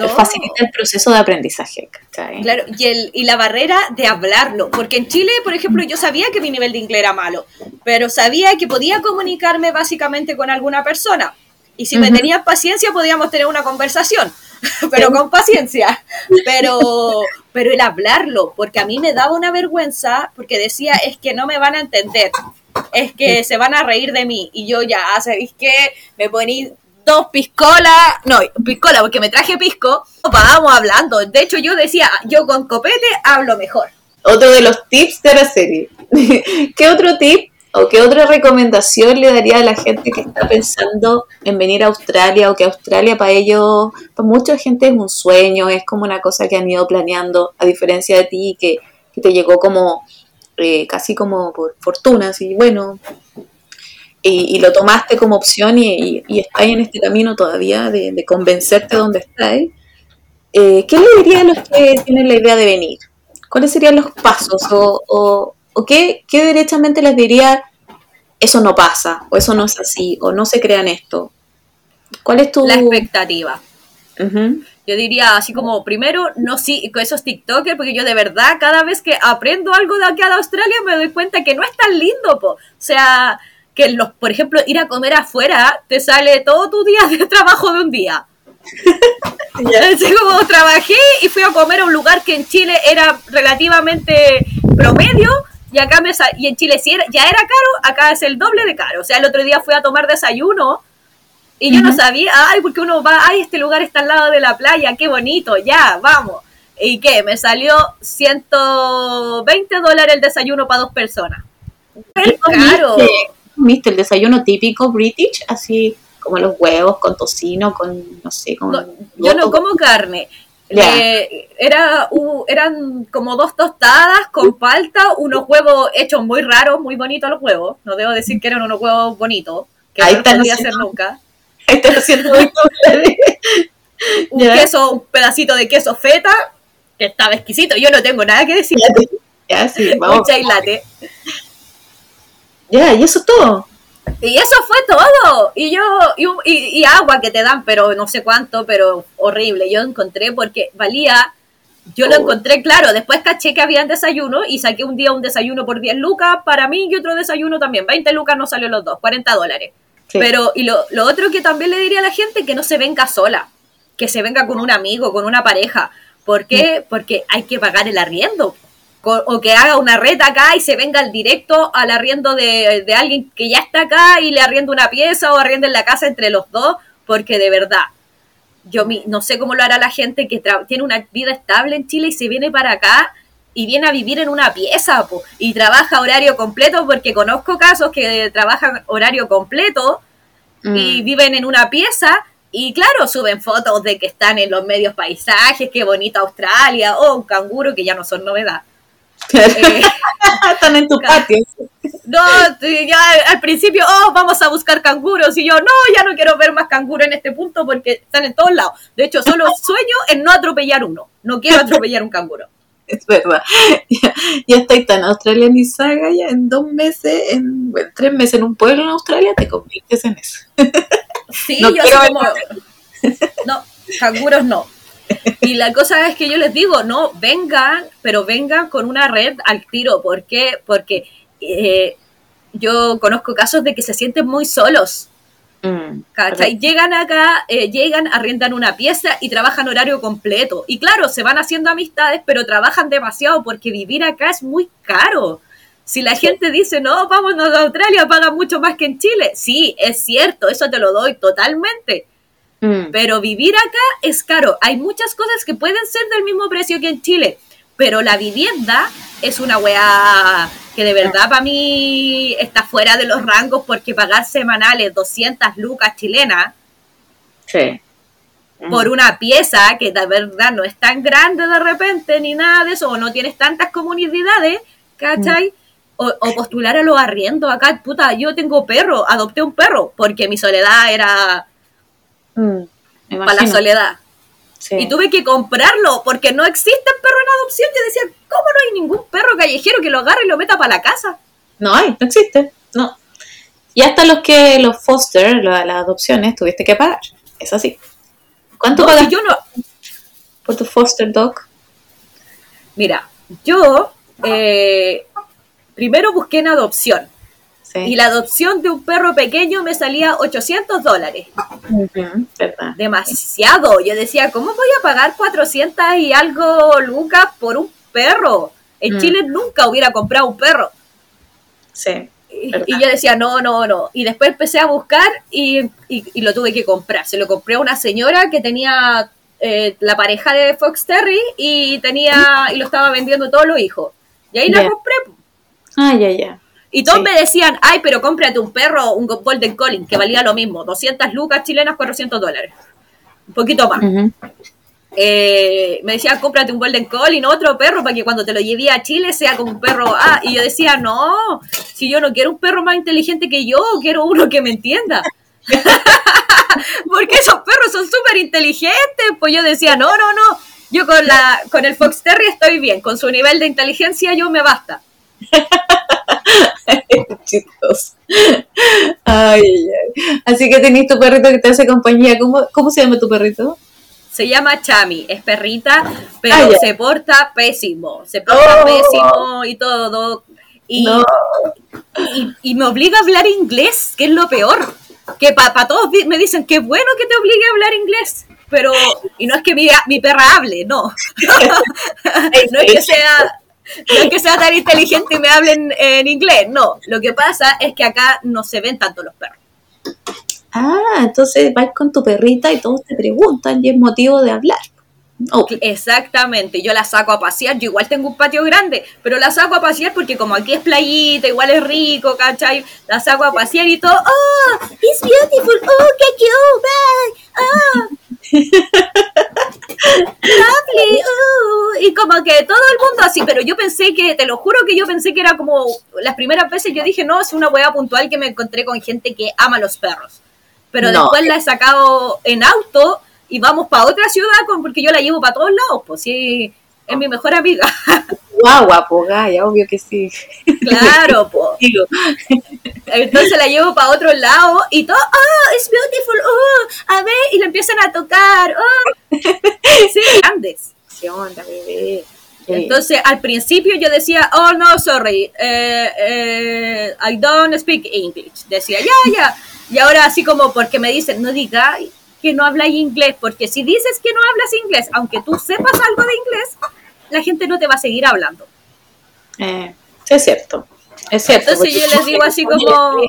No. facilita el proceso de aprendizaje. ¿cachai? Claro, y, el, y la barrera de hablarlo. Porque en Chile, por ejemplo, yo sabía que mi nivel de inglés era malo, pero sabía que podía comunicarme básicamente con alguna persona. Y si me Ujú. tenían paciencia, podíamos tener una conversación, [laughs] pero con paciencia. Pero, pero el hablarlo, porque a mí me daba una vergüenza, porque decía, es que no me van a entender, es que se van a reír de mí. Y yo ya, ¿sabéis qué? Me poní dos piscolas, no, piscola, porque me traje pisco, vamos hablando. De hecho, yo decía, yo con copete hablo mejor. Otro de los tips de la serie. [laughs] ¿Qué otro tip o qué otra recomendación le daría a la gente que está pensando en venir a Australia o que Australia para ellos, para mucha gente es un sueño, es como una cosa que han ido planeando, a diferencia de ti que, que te llegó como eh, casi como por fortuna, así bueno, y, lo tomaste como opción y, y, estás en este camino todavía de, de convencerte donde estás. Eh, ¿Qué le diría a los que tienen la idea de venir? ¿Cuáles serían los pasos? ¿O, o, o qué, qué derechamente les diría eso no pasa? ¿O eso no es así? ¿O no se crean esto? ¿Cuál es tu...? La expectativa. Yo diría así como, primero, no sí, con esos TikTokers, porque yo de verdad cada vez que aprendo algo de aquí a Australia me doy cuenta que no es tan lindo, po. O sea, que los, por ejemplo, ir a comer afuera te sale todo tu día de trabajo de un día. [laughs] Así como trabajé y fui a comer a un lugar que en Chile era relativamente promedio y acá me y en Chile sí era- ya era caro, acá es el doble de caro. O sea, el otro día fui a tomar desayuno y yo no sabía, ay, porque uno va, ay, este lugar está al lado de la playa, qué bonito, ya, vamos. ¿Y qué? Me salió 120 dólares el desayuno para dos personas. Es caro. ¿Comiste, comiste el desayuno típico british? Así como los huevos con tocino, con, no sé, con... No, yo no como carne. Era, u- eran como dos tostadas con palta, unos huevos hechos muy raros, muy bonitos los huevos. No debo decir que eran unos huevos bonitos, que Ahí no podía hacer nunca. Ahí te lo siento [laughs] muy cool. Un Ya. queso, un pedacito de queso feta, que estaba exquisito. Yo no tengo nada que decir. Ya, sí, vamos. Un chai latte. Ya, y eso es todo. Y eso fue todo. Y yo, y, y- y agua que te dan, pero no sé cuánto, pero horrible. Yo encontré porque valía, yo lo Oh. encontré claro. Después caché que habían desayuno y saqué un día un desayuno por 10 lucas para mí y otro desayuno también. 20 lucas no salió los dos, 40 dólares. Sí. Pero, y lo, lo otro que también le diría a la gente, que no se venga sola, que se venga con un amigo, con una pareja. ¿Por qué? Porque hay que pagar el arriendo. o que haga una red acá y se venga al directo al arriendo de, de alguien que ya está acá y le arriendo una pieza o arrienden la casa entre los dos, porque de verdad, yo no sé cómo lo hará la gente que tiene una vida estable en Chile y se viene para acá y viene a vivir en una pieza y trabaja horario completo, porque conozco casos que trabajan horario completo y mm. viven en una pieza y claro, suben fotos de que están en los medios paisajes, qué bonita Australia, o un canguro que ya no son novedad. Eh, [laughs] están en tu patio. No, ya al principio, oh, vamos a buscar canguros. Y yo, no, ya no quiero ver más canguros en este punto porque están en todos lados. De hecho, solo [laughs] sueño en no atropellar uno. No quiero [laughs] atropellar un canguro. Es verdad. [laughs] Ya, estoy tan australianizada ya en dos meses, en tres meses en un pueblo en Australia, te conviertes en eso. Sí, yo soy como... No, canguros no. Y la cosa es que yo les digo, no, vengan, pero vengan con una red al tiro. ¿Por qué? Porque eh, yo conozco casos de que se sienten muy solos. Mm, llegan acá, eh, llegan, arriendan una pieza y trabajan horario completo. Y claro, se van haciendo amistades, pero trabajan demasiado porque vivir acá es muy caro. Si la gente dice, no, vámonos a Australia, pagan mucho más que en Chile. Sí, es cierto, eso te lo doy totalmente. Mm. Pero vivir acá es caro. Hay muchas cosas que pueden ser del mismo precio que en Chile, pero la vivienda es una weá que de verdad para mí está fuera de los rangos porque pagar semanales 200 lucas chilenas por una pieza que de verdad no es tan grande de repente ni nada de eso, o no tienes tantas comunidades, ¿cachai? O, postular a los arriendos acá, puta, yo tengo perro, adopté un perro porque mi soledad era mm, para la soledad. Y tuve que comprarlo porque no existe perro en adopción. Yo decía, ¿cómo no hay ningún perro callejero que lo agarre y lo meta para la casa? No hay, no existe, no. Y hasta los que, los foster, las adopciones, tuviste que pagar. Es así. ¿Cuánto pagas yo no... por tu foster dog? Mira, yo eh, primero busqué en adopción. Y la adopción de un perro pequeño me salía 800 dólares. Demasiado. Yo decía, ¿cómo voy a pagar 400 y algo lucas por un perro? En mm. Chile nunca hubiera comprado un perro. Sí. Y, yo decía, no, no, no. Y después empecé a buscar y, lo tuve que comprar. Se lo compré a una señora que tenía eh, la pareja de Fox Terry y tenía y lo estaba vendiendo todos los hijos. Y ahí la compré. Ah, ya, ya. Y todos me decían, ay, pero cómprate un perro, un Golden Collie, que valía lo mismo, 200 lucas chilenas, 400 dólares. Un poquito más. Eh, me decían, cómprate un Golden Collie, no otro perro, para que cuando te lo lleve a Chile sea como un perro. Ah, y yo decía, no, si yo no quiero un perro más inteligente que yo, quiero uno que me entienda. [laughs] Porque esos perros son súper inteligentes. Pues yo decía, no, no, no. Yo con, la, con el Fox Terry estoy bien. Con su nivel de inteligencia yo me basta. [laughs] [laughs] Chicos. Ay, Así que tenés tu perrito que te hace compañía. ¿Cómo, cómo se llama tu perrito? Se llama Chami, es perrita, pero ah, se porta pésimo. Se porta oh. pésimo y todo. Y, y, me obliga a hablar inglés, que es lo peor. Que para todos me dicen que bueno que te obligue a hablar inglés pero y no es que mi, mi perra hable, no. [laughs] no es que sea no es que sea tan inteligente y me hablen en inglés, no. Lo que pasa es que acá no se ven tanto los perros. Ah, entonces vas con tu perrita y todos te preguntan y es motivo de hablar. Exactamente, yo la saco a pasear, yo igual tengo un patio grande, pero la saco a pasear porque como aquí es playita, igual es rico, ¿cachai? La saco a pasear y todo, oh, it's beautiful, oh, qué cute, ah, Uh, y como que todo el mundo así, pero yo pensé que, te lo juro que yo pensé que era como las primeras veces yo dije, no, es una hueá puntual que me encontré con gente que ama los perros. Pero después la he sacado en auto y vamos para otra ciudad con, porque yo la llevo para todos lados, pues sí, es mi mejor amiga. [laughs] Guau, pues ya obvio que sí. Claro, [laughs] pues. Entonces la llevo para otro lado y todo, oh, it's beautiful, oh, a ver, y la empiezan a tocar, oh. Sí, grandes. ¿Qué onda, bebé? Entonces, al principio yo decía, oh, no, sorry, eh, eh, I don't speak English. Decía, ya, ya. Y ahora así como porque me dicen, no digas que no hablas inglés, porque si dices que no hablas inglés, aunque tú sepas algo de inglés, la gente no te va a seguir hablando. Eh, es cierto. Es cierto. Entonces yo les digo así como,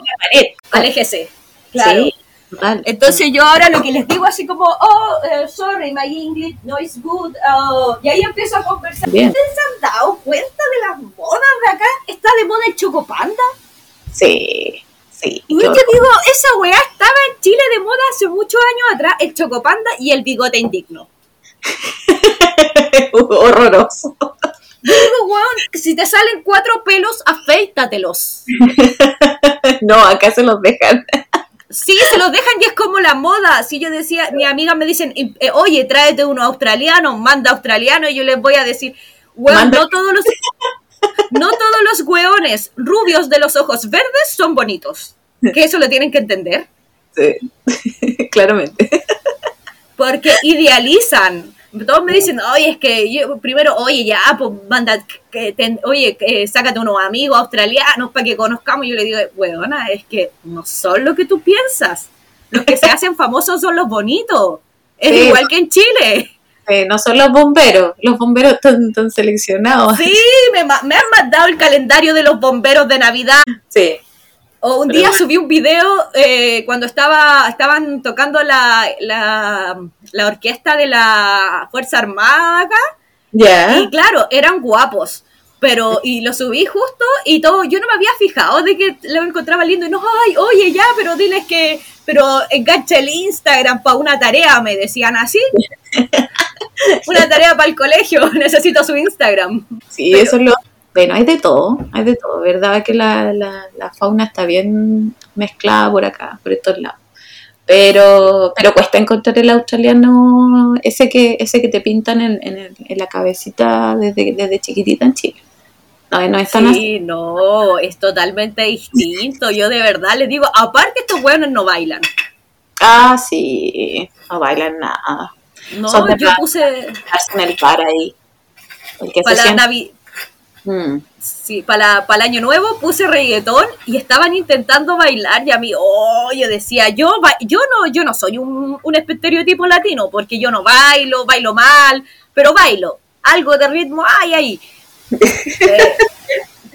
aléjese. Claro. Sí, total. Entonces yo ahora lo que les digo así como, oh, eh, sorry, my English no is good. oh, y ahí empiezo a conversar. Bien. ¿Ustedes se han dado cuenta de las modas de acá? ¿Está de moda el chocopanda? Sí, sí. Y yo horror. digo, esa weá estaba en Chile de moda hace muchos años atrás, el chocopanda y el bigote indigno. [laughs] [laughs] Horroroso. Digo, weón, si te salen cuatro pelos, afeítatelos. [laughs] No, acá se los dejan. Sí, se los dejan y es como la moda. Si yo decía, mi amiga me dicen, eh, oye, tráete uno australiano, manda australiano, y yo les voy a decir, weón, no todos los. No todos los weones rubios de los ojos verdes son bonitos. Que eso lo tienen que entender. Sí. [laughs] Claramente. Porque idealizan. Todos me dicen, oye, es que yo primero, oye, ya, pues manda, que ten- oye, que sácate unos amigos australianos para que conozcamos. Y yo le digo, weona, es que no son lo que tú piensas. Los que se [laughs] hacen famosos son los bonitos. Es Sí. igual que en Chile. Eh, no son los bomberos. Los bomberos están, están seleccionados. Sí, me, me han mandado el calendario de los bomberos de Navidad. Sí. O un Pero día bueno. subí un video eh, cuando estaba estaban tocando la, la, la orquesta de la Fuerza Armada acá. Ya. Y claro, eran guapos. Pero, y lo subí justo y todo, yo no me había fijado de que lo encontraba lindo y no, ay, oye, ya, pero diles que, pero engancha el Instagram para una tarea, me decían así. [laughs] una tarea para el colegio, [laughs] necesito su Instagram. Sí, eso es lo. Bueno, hay de todo, hay de todo, ¿verdad? Que la, la, la fauna está bien mezclada por acá, por estos lados. Pero, pero cuesta encontrar el australiano, ese que, ese que te pintan en, en, la cabecita desde, desde chiquitita en Chile. No, no es tan así. Sí, no, es totalmente distinto. Yo de verdad les digo, aparte estos hueones no bailan. Ah, sí, no bailan nada. No, Son yo puse en el bar ahí. El que se para la siente- Navi- Mm. Sí, para, para el año nuevo puse reggaetón y estaban intentando bailar y a mí, oh, yo decía, yo, yo no, yo no soy un, un estereotipo latino porque yo no bailo, bailo mal, pero bailo, algo de ritmo hay ahí. [laughs] Eh,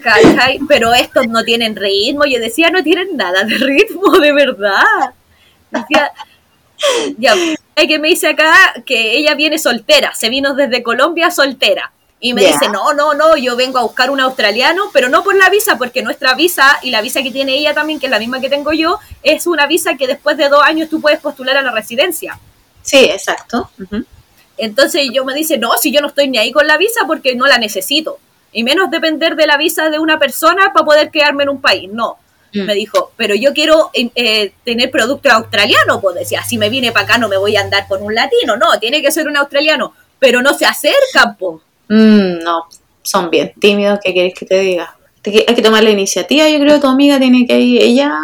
¿cachai? Pero estos no tienen ritmo, yo decía, no tienen nada de ritmo, de verdad. Decía, ya, hay que me dice acá que ella viene soltera, se vino desde Colombia soltera. Y me dice, no, no, no, yo vengo a buscar un australiano, pero no por la visa, porque nuestra visa y la visa que tiene ella también, que es la misma que tengo yo, es una visa que después de dos años tú puedes postular a la residencia. Sí, exacto. Entonces yo me dice, no, si yo no estoy ni ahí con la visa porque no la necesito. Y menos depender de la visa de una persona para poder quedarme en un país. No. Mm. Me dijo, pero yo quiero eh, eh, tener producto australiano. Pues decía, si me viene para acá no me voy a andar con un latino. No, tiene que ser un australiano. Pero no se acercan, po. Mm, no, son bien tímidos, ¿qué quieres que te diga? Hay que tomar la iniciativa, yo creo que tu amiga tiene que ir, ella,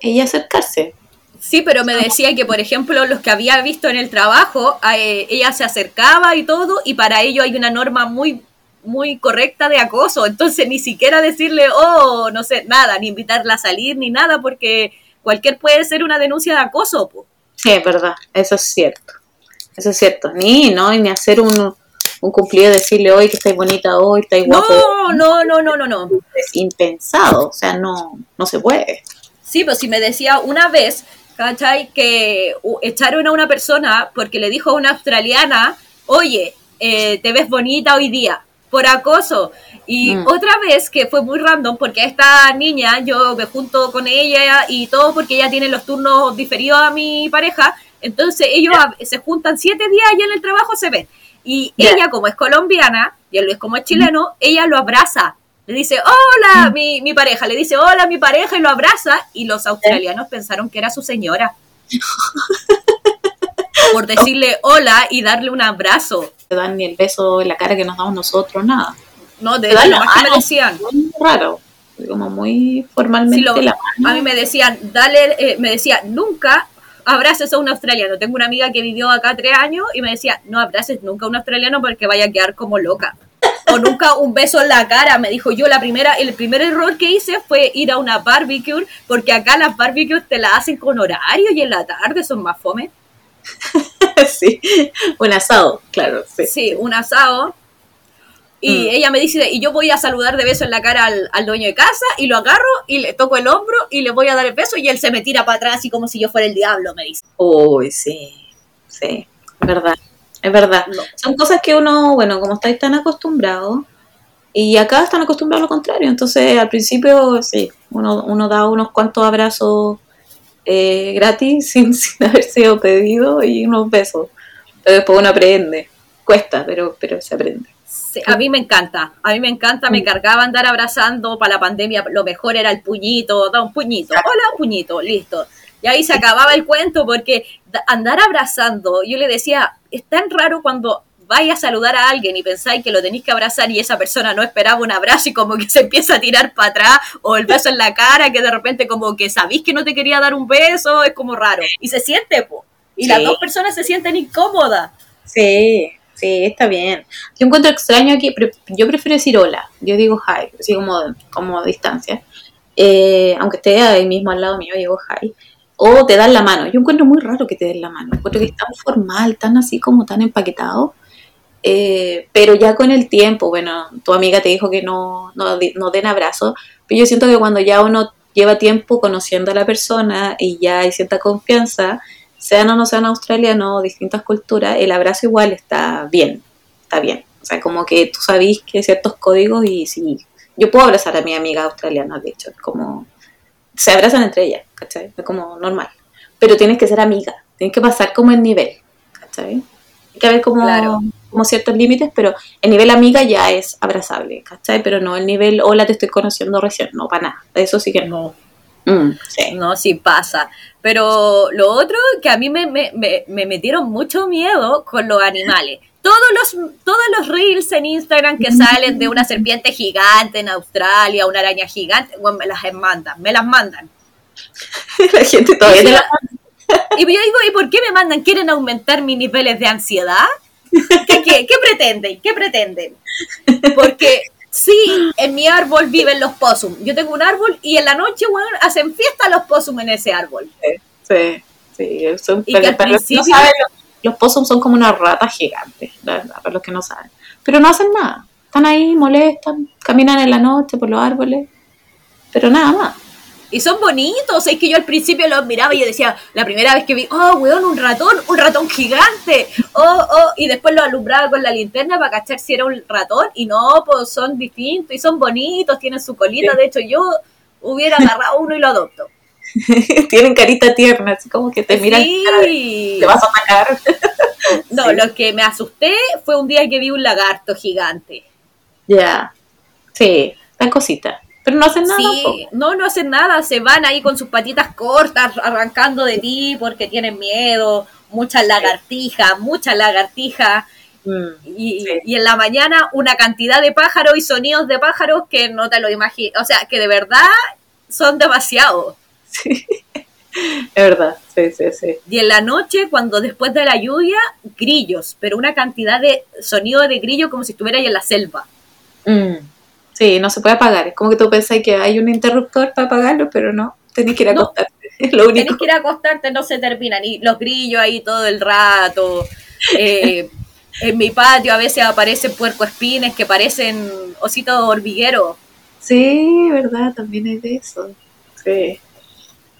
ella acercarse. Sí, pero me decía que, por ejemplo, los que había visto en el trabajo, eh, ella se acercaba y todo, y para ello hay una norma muy, muy correcta de acoso. Entonces, ni siquiera decirle, oh, no sé, nada, ni invitarla a salir, ni nada, porque cualquier puede ser una denuncia de acoso. po. Sí, es verdad, eso es cierto. Eso es cierto. Ni, ¿no? Ni hacer un, un cumplido, decirle hoy que estáis bonita hoy, estáis guapo. No, no, no, no, no, no. Es impensado, o sea, no, no se puede. Sí, pues si me decía una vez, ¿cachai? Que echaron a una persona porque le dijo a una australiana, oye, eh, te ves bonita hoy día, por acoso. Y Mm. otra vez que fue muy random, porque esta niña yo me junto con ella y todo porque ella tiene los turnos diferidos a mi pareja, entonces ellos se juntan siete días y en el trabajo se ven. Y ella, como es colombiana, y él es como es chileno, ella lo abraza. Le dice, hola, Mm. mi, mi pareja. Le dice, hola, mi pareja, y lo abraza. Y los australianos pensaron que era su señora. [laughs] Por decirle hola y darle un abrazo. Te dan ni el beso en la cara que nos damos nosotros, nada. No, de lo más que me decían. Muy raro, como muy formalmente Sí, lo- la a mí me decían, dale, eh, me decía, nunca abraces a un australiano. Tengo una amiga que vivió acá tres años y me decía, no abraces nunca a un australiano porque vaya a quedar como loca. O nunca un beso en la cara. Me dijo yo, la primera, el primer error que hice fue ir a una barbecue, porque acá las barbecues te la hacen con horario y en la tarde son más fome. [laughs] sí, un asado, claro, sí. Sí, un asado. Y ella me dice, y yo voy a saludar de beso en la cara al, al, dueño de casa, y lo agarro, y le toco el hombro, y le voy a dar el beso, y él se me tira para atrás, así como si yo fuera el diablo, me dice. Uy, sí, sí, es verdad, es verdad. No. Son cosas que uno, bueno, como estáis tan acostumbrados, y acá están acostumbrados a lo contrario, entonces al principio, sí, uno, uno da unos cuantos abrazos eh, gratis [laughs] sin, sin haber sido pedido y unos besos, pero después uno aprende, cuesta, pero, pero se aprende. A mí me encanta, a mí me encanta, me cargaba andar abrazando para la pandemia, lo mejor era el puñito, da un puñito, hola un puñito, listo. Y ahí se acababa el cuento porque andar abrazando, yo le decía, es tan raro cuando vais a saludar a alguien y pensáis que lo tenéis que abrazar y esa persona no esperaba un abrazo y como que se empieza a tirar para atrás o el beso en la cara que de repente como que sabéis que no te quería dar un beso, es como raro. Y se siente, po. Y Sí. las dos personas se sienten incómodas. Sí, sí, está bien. Yo encuentro extraño pre- yo prefiero decir hola, yo digo hi, así como, como a distancia. Eh, aunque esté ahí mismo al lado mío, digo hi. O te dan la mano. Yo encuentro muy raro que te den la mano. Encuentro que es tan formal, tan así como tan empaquetado. Eh, pero ya con el tiempo, bueno, tu amiga te dijo que no, no, no den abrazos, pero yo siento que cuando ya uno lleva tiempo conociendo a la persona y ya hay cierta confianza, sean o no sean australianos, distintas culturas, el abrazo igual está bien, está bien. O sea, como que tú sabís que hay ciertos códigos y sí, yo puedo abrazar a mi amiga australiana, de hecho, como, se abrazan entre ellas, ¿cachai? Es como normal. Pero tienes que ser amiga, tienes que pasar como el nivel, ¿cachai? Hay que haber como, Claro. como ciertos límites, pero el nivel amiga ya es abrazable, ¿cachai? Pero no el nivel, hola, te estoy conociendo recién, no, para nada. Eso sí que no. Mm, sí. No, sí pasa. Pero lo otro que a mí me, me, me, me metieron mucho miedo con los animales. Todos los, todos los reels en Instagram que salen de una serpiente gigante en Australia, una araña gigante, bueno, me las mandan, me las mandan. [laughs] la gente todavía Y la Y yo digo, ¿y por qué me mandan? ¿Quieren aumentar mis niveles de ansiedad? ¿Qué, qué, qué pretenden? ¿Qué pretenden? [laughs] Porque sí, en mi árbol viven los possum. Yo tengo un árbol y en la noche, bueno, hacen fiesta los possum en ese árbol. Sí, sí, son, Y que al para los que no saben, los, los possums son como unas ratas gigantes, la verdad, para los que no saben. Pero no hacen nada. Están ahí, molestan, caminan en la noche por los árboles, pero nada más. Y son bonitos, es que yo al principio los miraba y yo decía, la primera vez que vi, oh, weón, un ratón, un ratón gigante, oh, oh, y después lo alumbraba con la linterna para cachar si era un ratón, y no, pues son distintos y son bonitos, tienen su colita, de hecho yo hubiera agarrado uno y lo adopto. [laughs] Tienen carita tierna, así como que te miran, Sí. te vas a atacar. [laughs] No, Sí. lo que me asusté fue un día que vi un lagarto gigante. Ya, sí, dan cositas. Pero no hacen nada. Sí, no, no hacen nada, se van ahí con sus patitas cortas arrancando de ti porque tienen miedo, muchas lagartijas, muchas lagartijas. Mm, Y, Sí. y en la mañana una cantidad de pájaros y sonidos de pájaros que no te lo imaginas. O sea, que de verdad son demasiados. sí. [laughs] Es verdad, sí, sí, sí. Y en la noche, cuando después de la lluvia, grillos, pero una cantidad de sonido de grillo como si estuviera ahí en la selva. Mm, Sí, no se puede apagar. Es como que tú pensás que hay un interruptor para apagarlo, pero no, tenés que ir a No. acostarte. [laughs] Es lo único. Tenés que ir a acostarte, no se terminan. Y los grillos ahí todo el rato. Eh, [laughs] en mi patio a veces aparecen puercoespines que parecen ositos hormigueros. Sí, verdad, también hay de eso. Sí.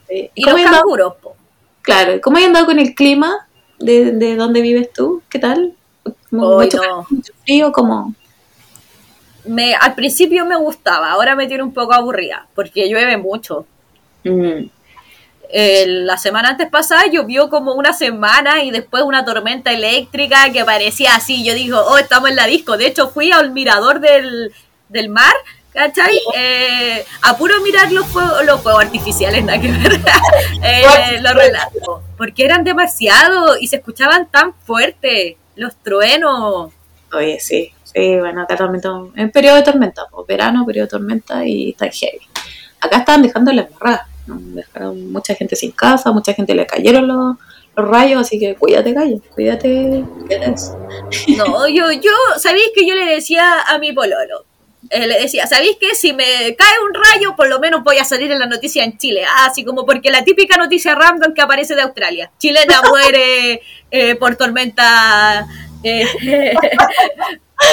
Sí. Y cómo los andado- canguros, po. Claro, ¿cómo hay andado con el clima de, de donde vives tú? ¿Qué tal? Mu- Hoy mucho, no. calor, mucho frío, como me, al principio me gustaba, ahora me tiene un poco aburrida, porque llueve mucho. Mm, Eh, la semana antes pasada llovió como una semana y después una tormenta eléctrica que parecía así. Yo digo, oh, estamos en la disco. De hecho, fui al mirador del, del mar, ¿cachai? Eh, a puro mirar los fuegos, los fuegos artificiales, [laughs] nada que ver. Eh, los relatos. Porque eran demasiado y se escuchaban tan fuerte los truenos. Oye, sí, sí, bueno, acá también estamos en periodo de tormenta, pues, verano, periodo de tormenta y está heavy. Acá estaban dejando la embarrada, ¿no? dejaron mucha gente sin casa, mucha gente le cayeron los, los rayos, así que cuídate, gallo, cuídate. [laughs] No, yo, yo, ¿sabéis que yo le decía a mi pololo? Eh, le decía, ¿sabéis que si me cae un rayo, por lo menos voy a salir en la noticia en Chile? Ah, así como porque la típica noticia random que aparece de Australia. Chilena [laughs] muere eh, por tormenta. eh, [laughs]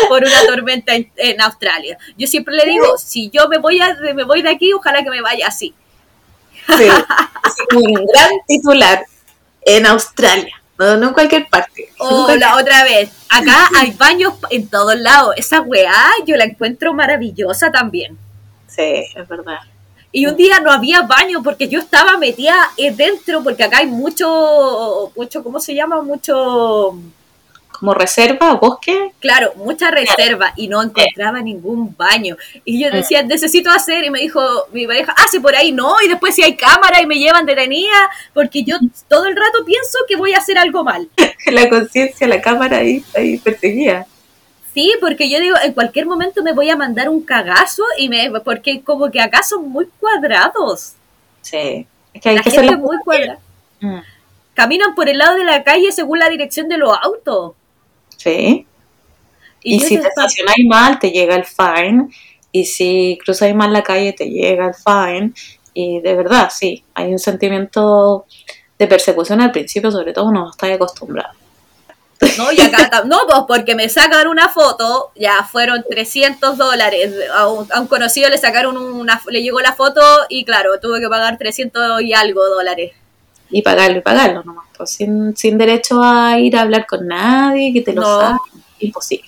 por una tormenta en, en Australia. Yo siempre le digo, si yo me voy, a, me voy de aquí, ojalá que me vaya así. Sí, [laughs] es un gran titular en Australia, no, no en cualquier parte. O la otra vez, acá [laughs] hay baños en todos lados. Esa weá yo la encuentro maravillosa también. Sí, es verdad. Y un día no había baño porque yo estaba metida eh, dentro, porque acá hay mucho, mucho, ¿cómo se llama? Mucho, Como reserva, bosque. claro, mucha reserva y no encontraba ningún baño. Y yo decía, necesito hacer, y me dijo mi pareja, hace por ahí, no, y después si hay cámara y me llevan detenida, porque yo todo el rato pienso que voy a hacer algo mal. [laughs] La conciencia, la cámara ahí, ahí perseguía. Sí, porque yo digo, en cualquier momento me voy a mandar un cagazo y me, porque como que acá son muy cuadrados. Sí. Es que hay La que gente muy cuadrada. Mm, Caminan por el lado de la calle según la dirección de los autos. Sí. Y, si te- estacionáis mal, te llega el fine. Y si cruzáis mal la calle, te llega el fine. Y de verdad, sí, hay un sentimiento de persecución al principio, sobre todo uno no está acostumbrado. No, y acá no, pues porque me sacan una foto, ya fueron 300 dólares. A un, a un conocido le sacaron una, le llegó la foto y claro, tuve que pagar 300 y algo dólares. Y pagarlo y pagarlo nomás, pues, sin, sin derecho a ir a hablar con nadie, que te lo No. Imposible.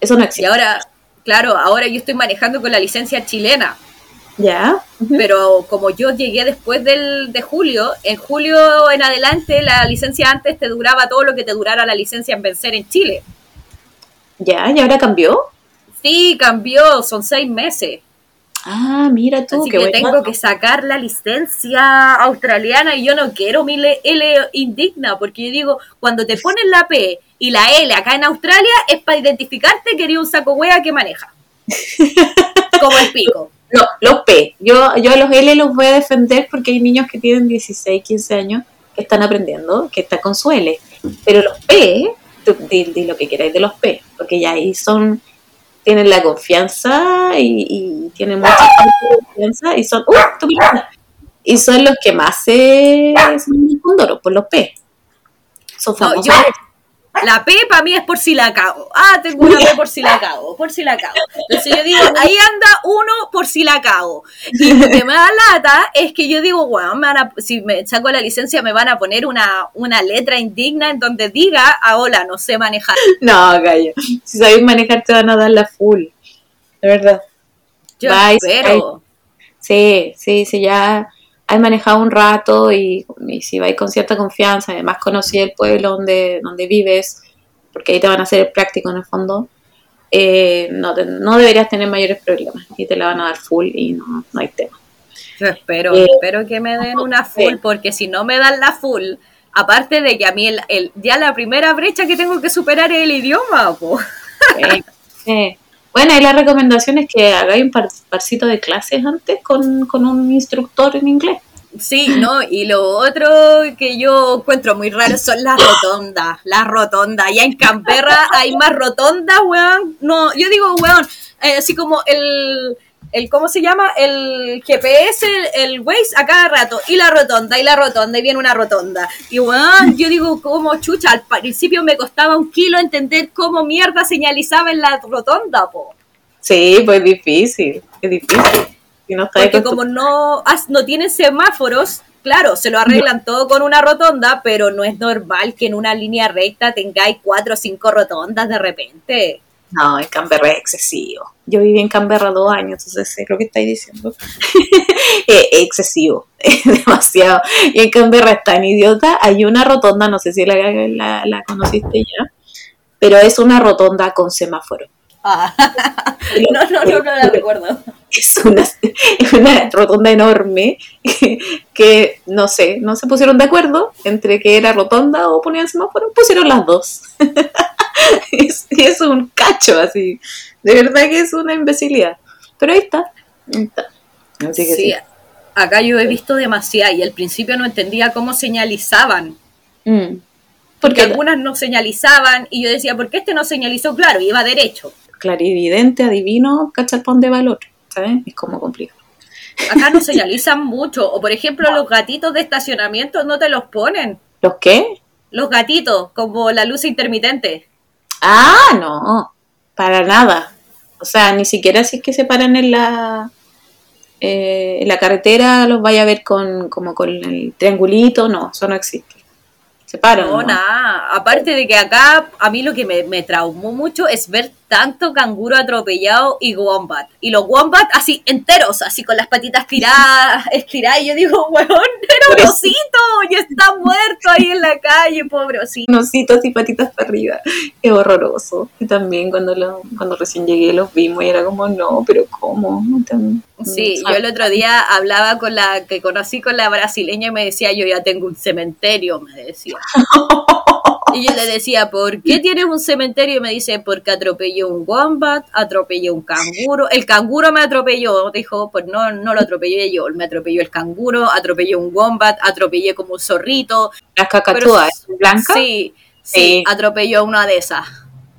Eso no Y existe. ahora, claro, ahora yo estoy manejando con la licencia chilena. ¿Ya? Pero como yo llegué después del, de julio, en julio en adelante la licencia antes te duraba todo lo que te durara la licencia en vencer en Chile. ¿Ya? ¿Y ahora cambió? Sí, cambió, son seis meses. Ah, mira tú, Así que tengo que sacar la licencia australiana y yo no quiero mi L indigna, porque yo digo, cuando te ponen la P y la L acá en Australia es para identificarte que eres un saco hueá que maneja. [laughs] Como el pico. No, los P. Yo, yo a los L los voy a defender porque hay niños que tienen 16, 15 años que están aprendiendo, que están con su L. Pero los P, di, di lo que queráis de los P, porque ya ahí son, tienen la confianza y, y tienen mucha confianza y son, ¡uh! tu! Y son los que más se son condoros, por los P. Son No, famosos. yo- la P para mí es por si la cago. Ah, tengo una P por si la cago, por si la cago. Entonces yo digo, ahí anda uno por si la cago. Y lo que me da lata es que yo digo, bueno, me van a- si me saco la licencia me van a poner una, una letra indigna en donde diga, ah, hola, no sé manejar. No, gallo. Si sabéis manejar te van a dar la full. De verdad. Yo Bye, espero. Sí, sí, sí, ya has manejado un rato y, y si vais con cierta confianza, además conocí el pueblo donde, donde vives, porque ahí te van a hacer el práctico en el fondo, eh, no, te- no deberías tener mayores problemas y te la van a dar full y no, no hay tema. Yo espero, Eh, espero que me den una full, porque si no me dan la full, aparte de que a mí el, el- ya la primera brecha que tengo que superar es el idioma, po. Sí. Bueno, y la recomendación es que hagáis un par- parcito de clases antes con, con un instructor en inglés. Sí, ¿no? Y lo otro que yo encuentro muy raro son las rotondas, las rotondas. Ya en Canberra hay más rotondas, weón. No, yo digo, weón, eh, así como el, el, ¿cómo se llama? El GPS, el, el Waze a cada rato. Y la rotonda, y la rotonda, y viene una rotonda. Y weón, yo digo, como chucha, al principio me costaba un kilo entender cómo mierda señalizaba en la rotonda, po. Sí, pues es difícil, es difícil. Si no Porque como no, no tienen semáforos, claro, se lo arreglan todo con una rotonda, pero no es normal que en una línea recta tengáis cuatro o cinco rotondas de repente. No, en Canberra es excesivo. Yo viví en Canberra dos años, entonces sé lo que estáis diciendo. [laughs] es excesivo, [laughs] es demasiado. Y en Canberra es tan idiota. Hay una rotonda, no sé si la, la, la conociste ya, pero es una rotonda con semáforo. Ah, [laughs] no, no, no, no la recuerdo. Es una, es una rotonda enorme que, que, no sé, no se pusieron de acuerdo entre que era rotonda o ponían semáforo, pusieron las dos. [laughs] es, y es un cacho así. De verdad que es una imbecilidad. Pero ahí está. Ahí está. Así que Sí, sí. acá yo he visto demasiado y al principio no entendía cómo señalizaban. Mm. Porque Porque algunas no señalizaban y yo decía, ¿por qué este no señalizó? Claro, iba derecho. clarividente, adivino, cacha el pan de valor. ¿Sabes? Es como complicado. Acá no [laughs] señalizan mucho. O por ejemplo, los gatitos de estacionamiento no te los ponen. ¿Los qué? Los gatitos, como la luz intermitente. Ah, no. para nada. O sea, ni siquiera si es que se paran en la, eh, en la carretera los vaya a ver con, como con el triangulito, no, eso no existe. Se paran. No, nada. Aparte de que acá a mí lo que me, me traumó mucho es ver tanto canguro atropellado y wombat. Y los wombat así enteros, así con las patitas tiradas, [laughs] estiradas. Y yo digo, weón, era un osito y está muerto ahí en la calle, pobre osito. Un osito así patitas para arriba. Es horroroso. Y también cuando, lo, cuando recién llegué los vimos y era como, no, pero ¿cómo? Tan- Sí, yo el otro día hablaba con la que conocí con la brasileña y me decía, yo ya tengo un cementerio, me decía. [laughs] Y yo le decía, ¿por qué tienes un cementerio? Y me dice, porque atropelló un wombat, atropelló un canguro. El canguro me atropelló, dijo, pues no, no lo atropellé yo, me atropelló el canguro, atropelló un wombat, atropellé como un zorrito. Las cacatúas, ¿blanca? Sí, sí, Sí. atropelló una de esas.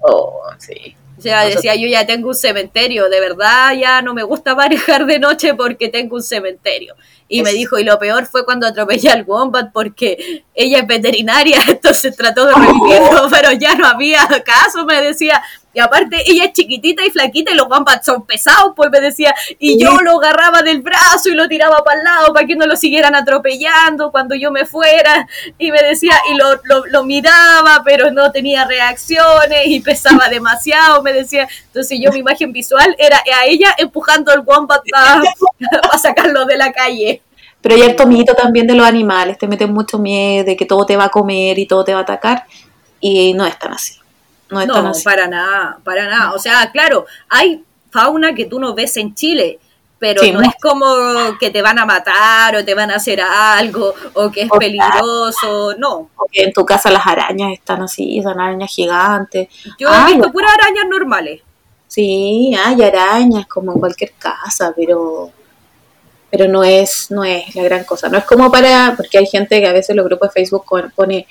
Oh, sí. Sea, decía, yo ya tengo un cementerio, de verdad ya no me gusta [laughs] manejar de noche porque tengo un cementerio. Y me dijo, y lo peor fue cuando atropellé al Wombat porque ella es veterinaria, [laughs] entonces trató de revivirlo, pero ya no había caso, me decía. Y aparte, ella es chiquitita y flaquita y los Wombats son pesados, pues me decía. Y yo lo agarraba del brazo y lo tiraba para el lado para que no lo siguieran atropellando cuando yo me fuera. Y me decía, y lo, lo, lo miraba, pero no tenía reacciones y pesaba demasiado, me decía. Entonces yo mi imagen visual era a ella empujando al Wombat para [laughs] sacarlo de la calle. Pero hay harto mito también de los animales, te meten mucho miedo de que todo te va a comer y todo te va a atacar, y no es tan así. No es tan No, así. para nada, para nada. O sea, claro, hay fauna que tú no ves en Chile, pero Sí, no es como que te van a matar o te van a hacer algo o que es O- peligroso, no. Porque en tu casa las arañas están así, son arañas gigantes. Yo Ah, he visto puras arañas normales. Sí, hay arañas como en cualquier casa, pero pero no es no es la gran cosa. No es como para, porque hay gente que a veces los grupos de Facebook pone,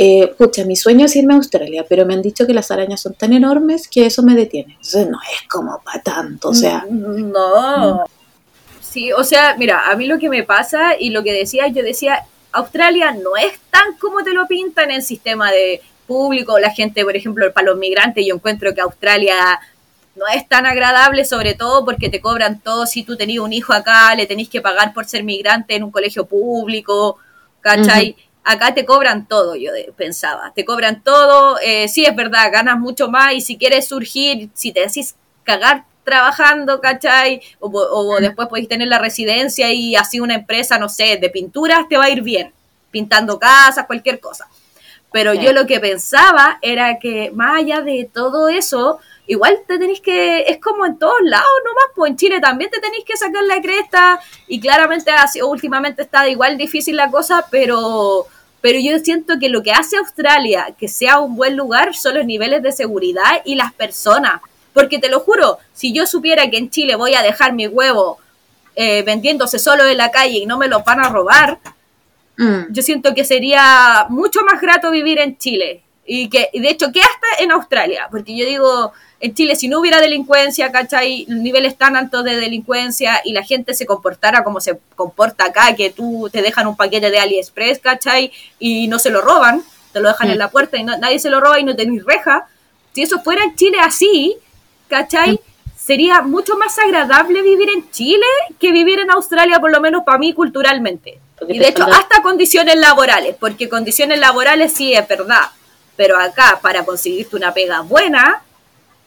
eh, pucha, mi sueño es irme a Australia, pero me han dicho que las arañas son tan enormes que eso me detiene. Entonces no es como para tanto, o sea, No. Sí, o sea, mira, a mí lo que me pasa y lo que decía, yo decía, Australia no es tan como te lo pintan en sistema de público, la gente, por ejemplo, para los migrantes, yo encuentro que Australia no es tan agradable, sobre todo porque te cobran todo, si tú tenías un hijo acá, le tenés que pagar por ser migrante en un colegio público, ¿cachai? Acá te cobran todo, yo pensaba, te cobran todo, eh, sí es verdad, ganas mucho más y si quieres surgir, si te decís cagar trabajando, ¿cachai? O, después podéis tener la residencia y así una empresa, no sé, de pinturas te va a ir bien, pintando casas, cualquier cosa. Pero yo lo que pensaba era que más allá de todo eso, igual te tenéis que, es como en todos lados nomás, pues en Chile también te tenéis que sacar la cresta y claramente ha sido- últimamente está igual difícil la cosa, pero, pero yo siento que lo que hace Australia que sea un buen lugar son los niveles de seguridad y las personas. Porque te lo juro, si yo supiera que en Chile voy a dejar mi huevo eh, vendiéndose solo en la calle y no me lo van a robar, mm, yo siento que sería mucho más grato vivir en Chile. Y que, y de hecho, que hasta en Australia, porque yo digo, en Chile, si no hubiera delincuencia, ¿cachai? Niveles tan altos de delincuencia y la gente se comportara como se comporta acá, que tú te dejan un paquete de AliExpress, ¿cachai? Y no se lo roban, te lo dejan Mm. en la puerta y no- nadie se lo roba y no tenés reja. Si eso fuera en Chile así, ¿cachai? Sería mucho más agradable vivir en Chile que vivir en Australia, por lo menos para mí culturalmente. Porque Y de hecho, falta- hasta condiciones laborales, porque condiciones laborales sí es verdad, pero acá para conseguirte una pega buena,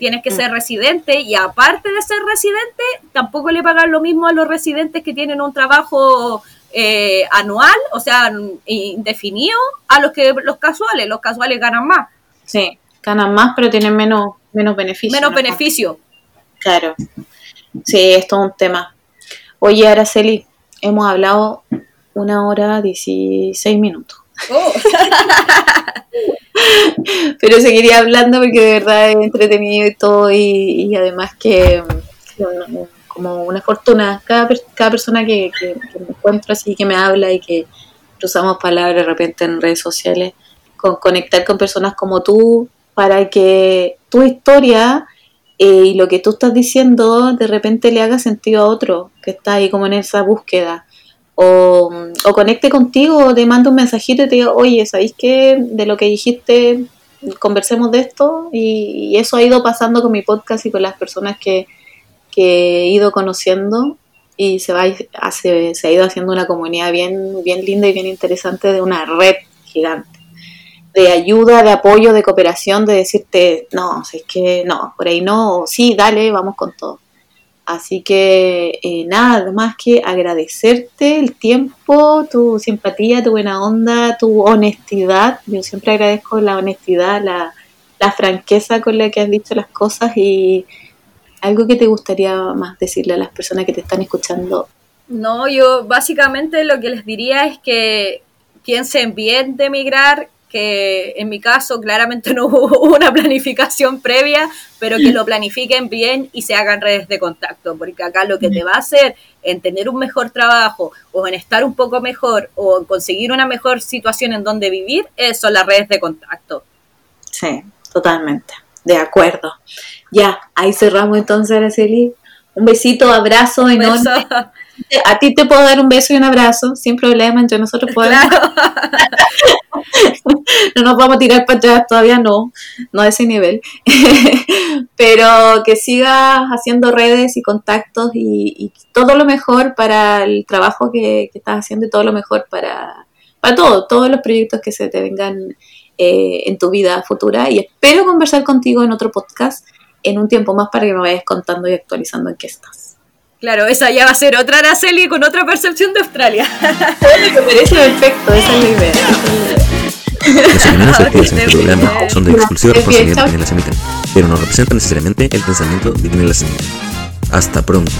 tienes que Mm. ser residente y aparte de ser residente, tampoco le pagan lo mismo a los residentes que tienen un trabajo eh, anual, o sea, indefinido, a los que los casuales. Los casuales ganan más, sí, ganan más pero tienen menos menos beneficios. menos ¿no? beneficio. Claro. Sí, es todo un tema. Oye, Araceli, hemos hablado una hora 16 minutos. Oh. [laughs] Pero seguiría hablando porque de verdad es entretenido y todo y, además que, como una fortuna cada, cada persona que, que- que me encuentro así, que me habla y que cruzamos palabras de repente en redes sociales, con conectar con personas como tú para que tu historia eh, y lo que tú estás diciendo de repente le haga sentido a otro que está ahí como en esa búsqueda. O, o conecte contigo, o te manda un mensajito y te diga, oye, ¿sabéis qué? De lo que dijiste conversemos de esto y, eso ha ido pasando con mi podcast y con las personas que, que he ido conociendo y se, va, se, se ha ido haciendo una comunidad bien, bien linda y bien interesante de una red gigante de ayuda, de apoyo, de cooperación, de decirte, no, es que no, por ahí no, sí, dale, vamos con todo. Así que eh, nada más que agradecerte el tiempo, tu simpatía, tu buena onda, tu honestidad. Yo siempre agradezco la honestidad, la, la franqueza con la que has dicho las cosas y algo que te gustaría más decirle a las personas que te están escuchando. No, yo básicamente lo que les diría es que piensen bien de emigrar, que en mi caso claramente no [laughs] hubo una planificación previa, pero que lo planifiquen bien y se hagan redes de contacto, porque acá lo que te va a hacer en tener un mejor trabajo o en estar un poco mejor o en conseguir una mejor situación en donde vivir, son las redes de contacto. Sí, totalmente, de acuerdo. Ya, ahí cerramos entonces, Araceli. Un besito, abrazo enorme. [laughs] A ti te puedo dar un beso y un abrazo, sin problema, entre nosotros [laughs] podemos. [laughs] no nos vamos a tirar para atrás, todavía no, no a ese nivel. [laughs] Pero que sigas haciendo redes y contactos y, todo lo mejor para el trabajo que, estás haciendo y todo lo mejor para, para todo, todos los proyectos que se te vengan eh, en tu vida futura. Y espero conversar contigo en otro podcast en un tiempo más para que me vayas contando y actualizando en qué estás. Claro, esa ya va a ser otra Araceli con otra percepción de Australia. me parece perfecto, esa es la idea. Las opiniones vertidas en este programa son de exclusiva responsabilidad de quienes las emiten, pero no representan necesariamente el pensamiento de quienes las emiten. Hasta pronto.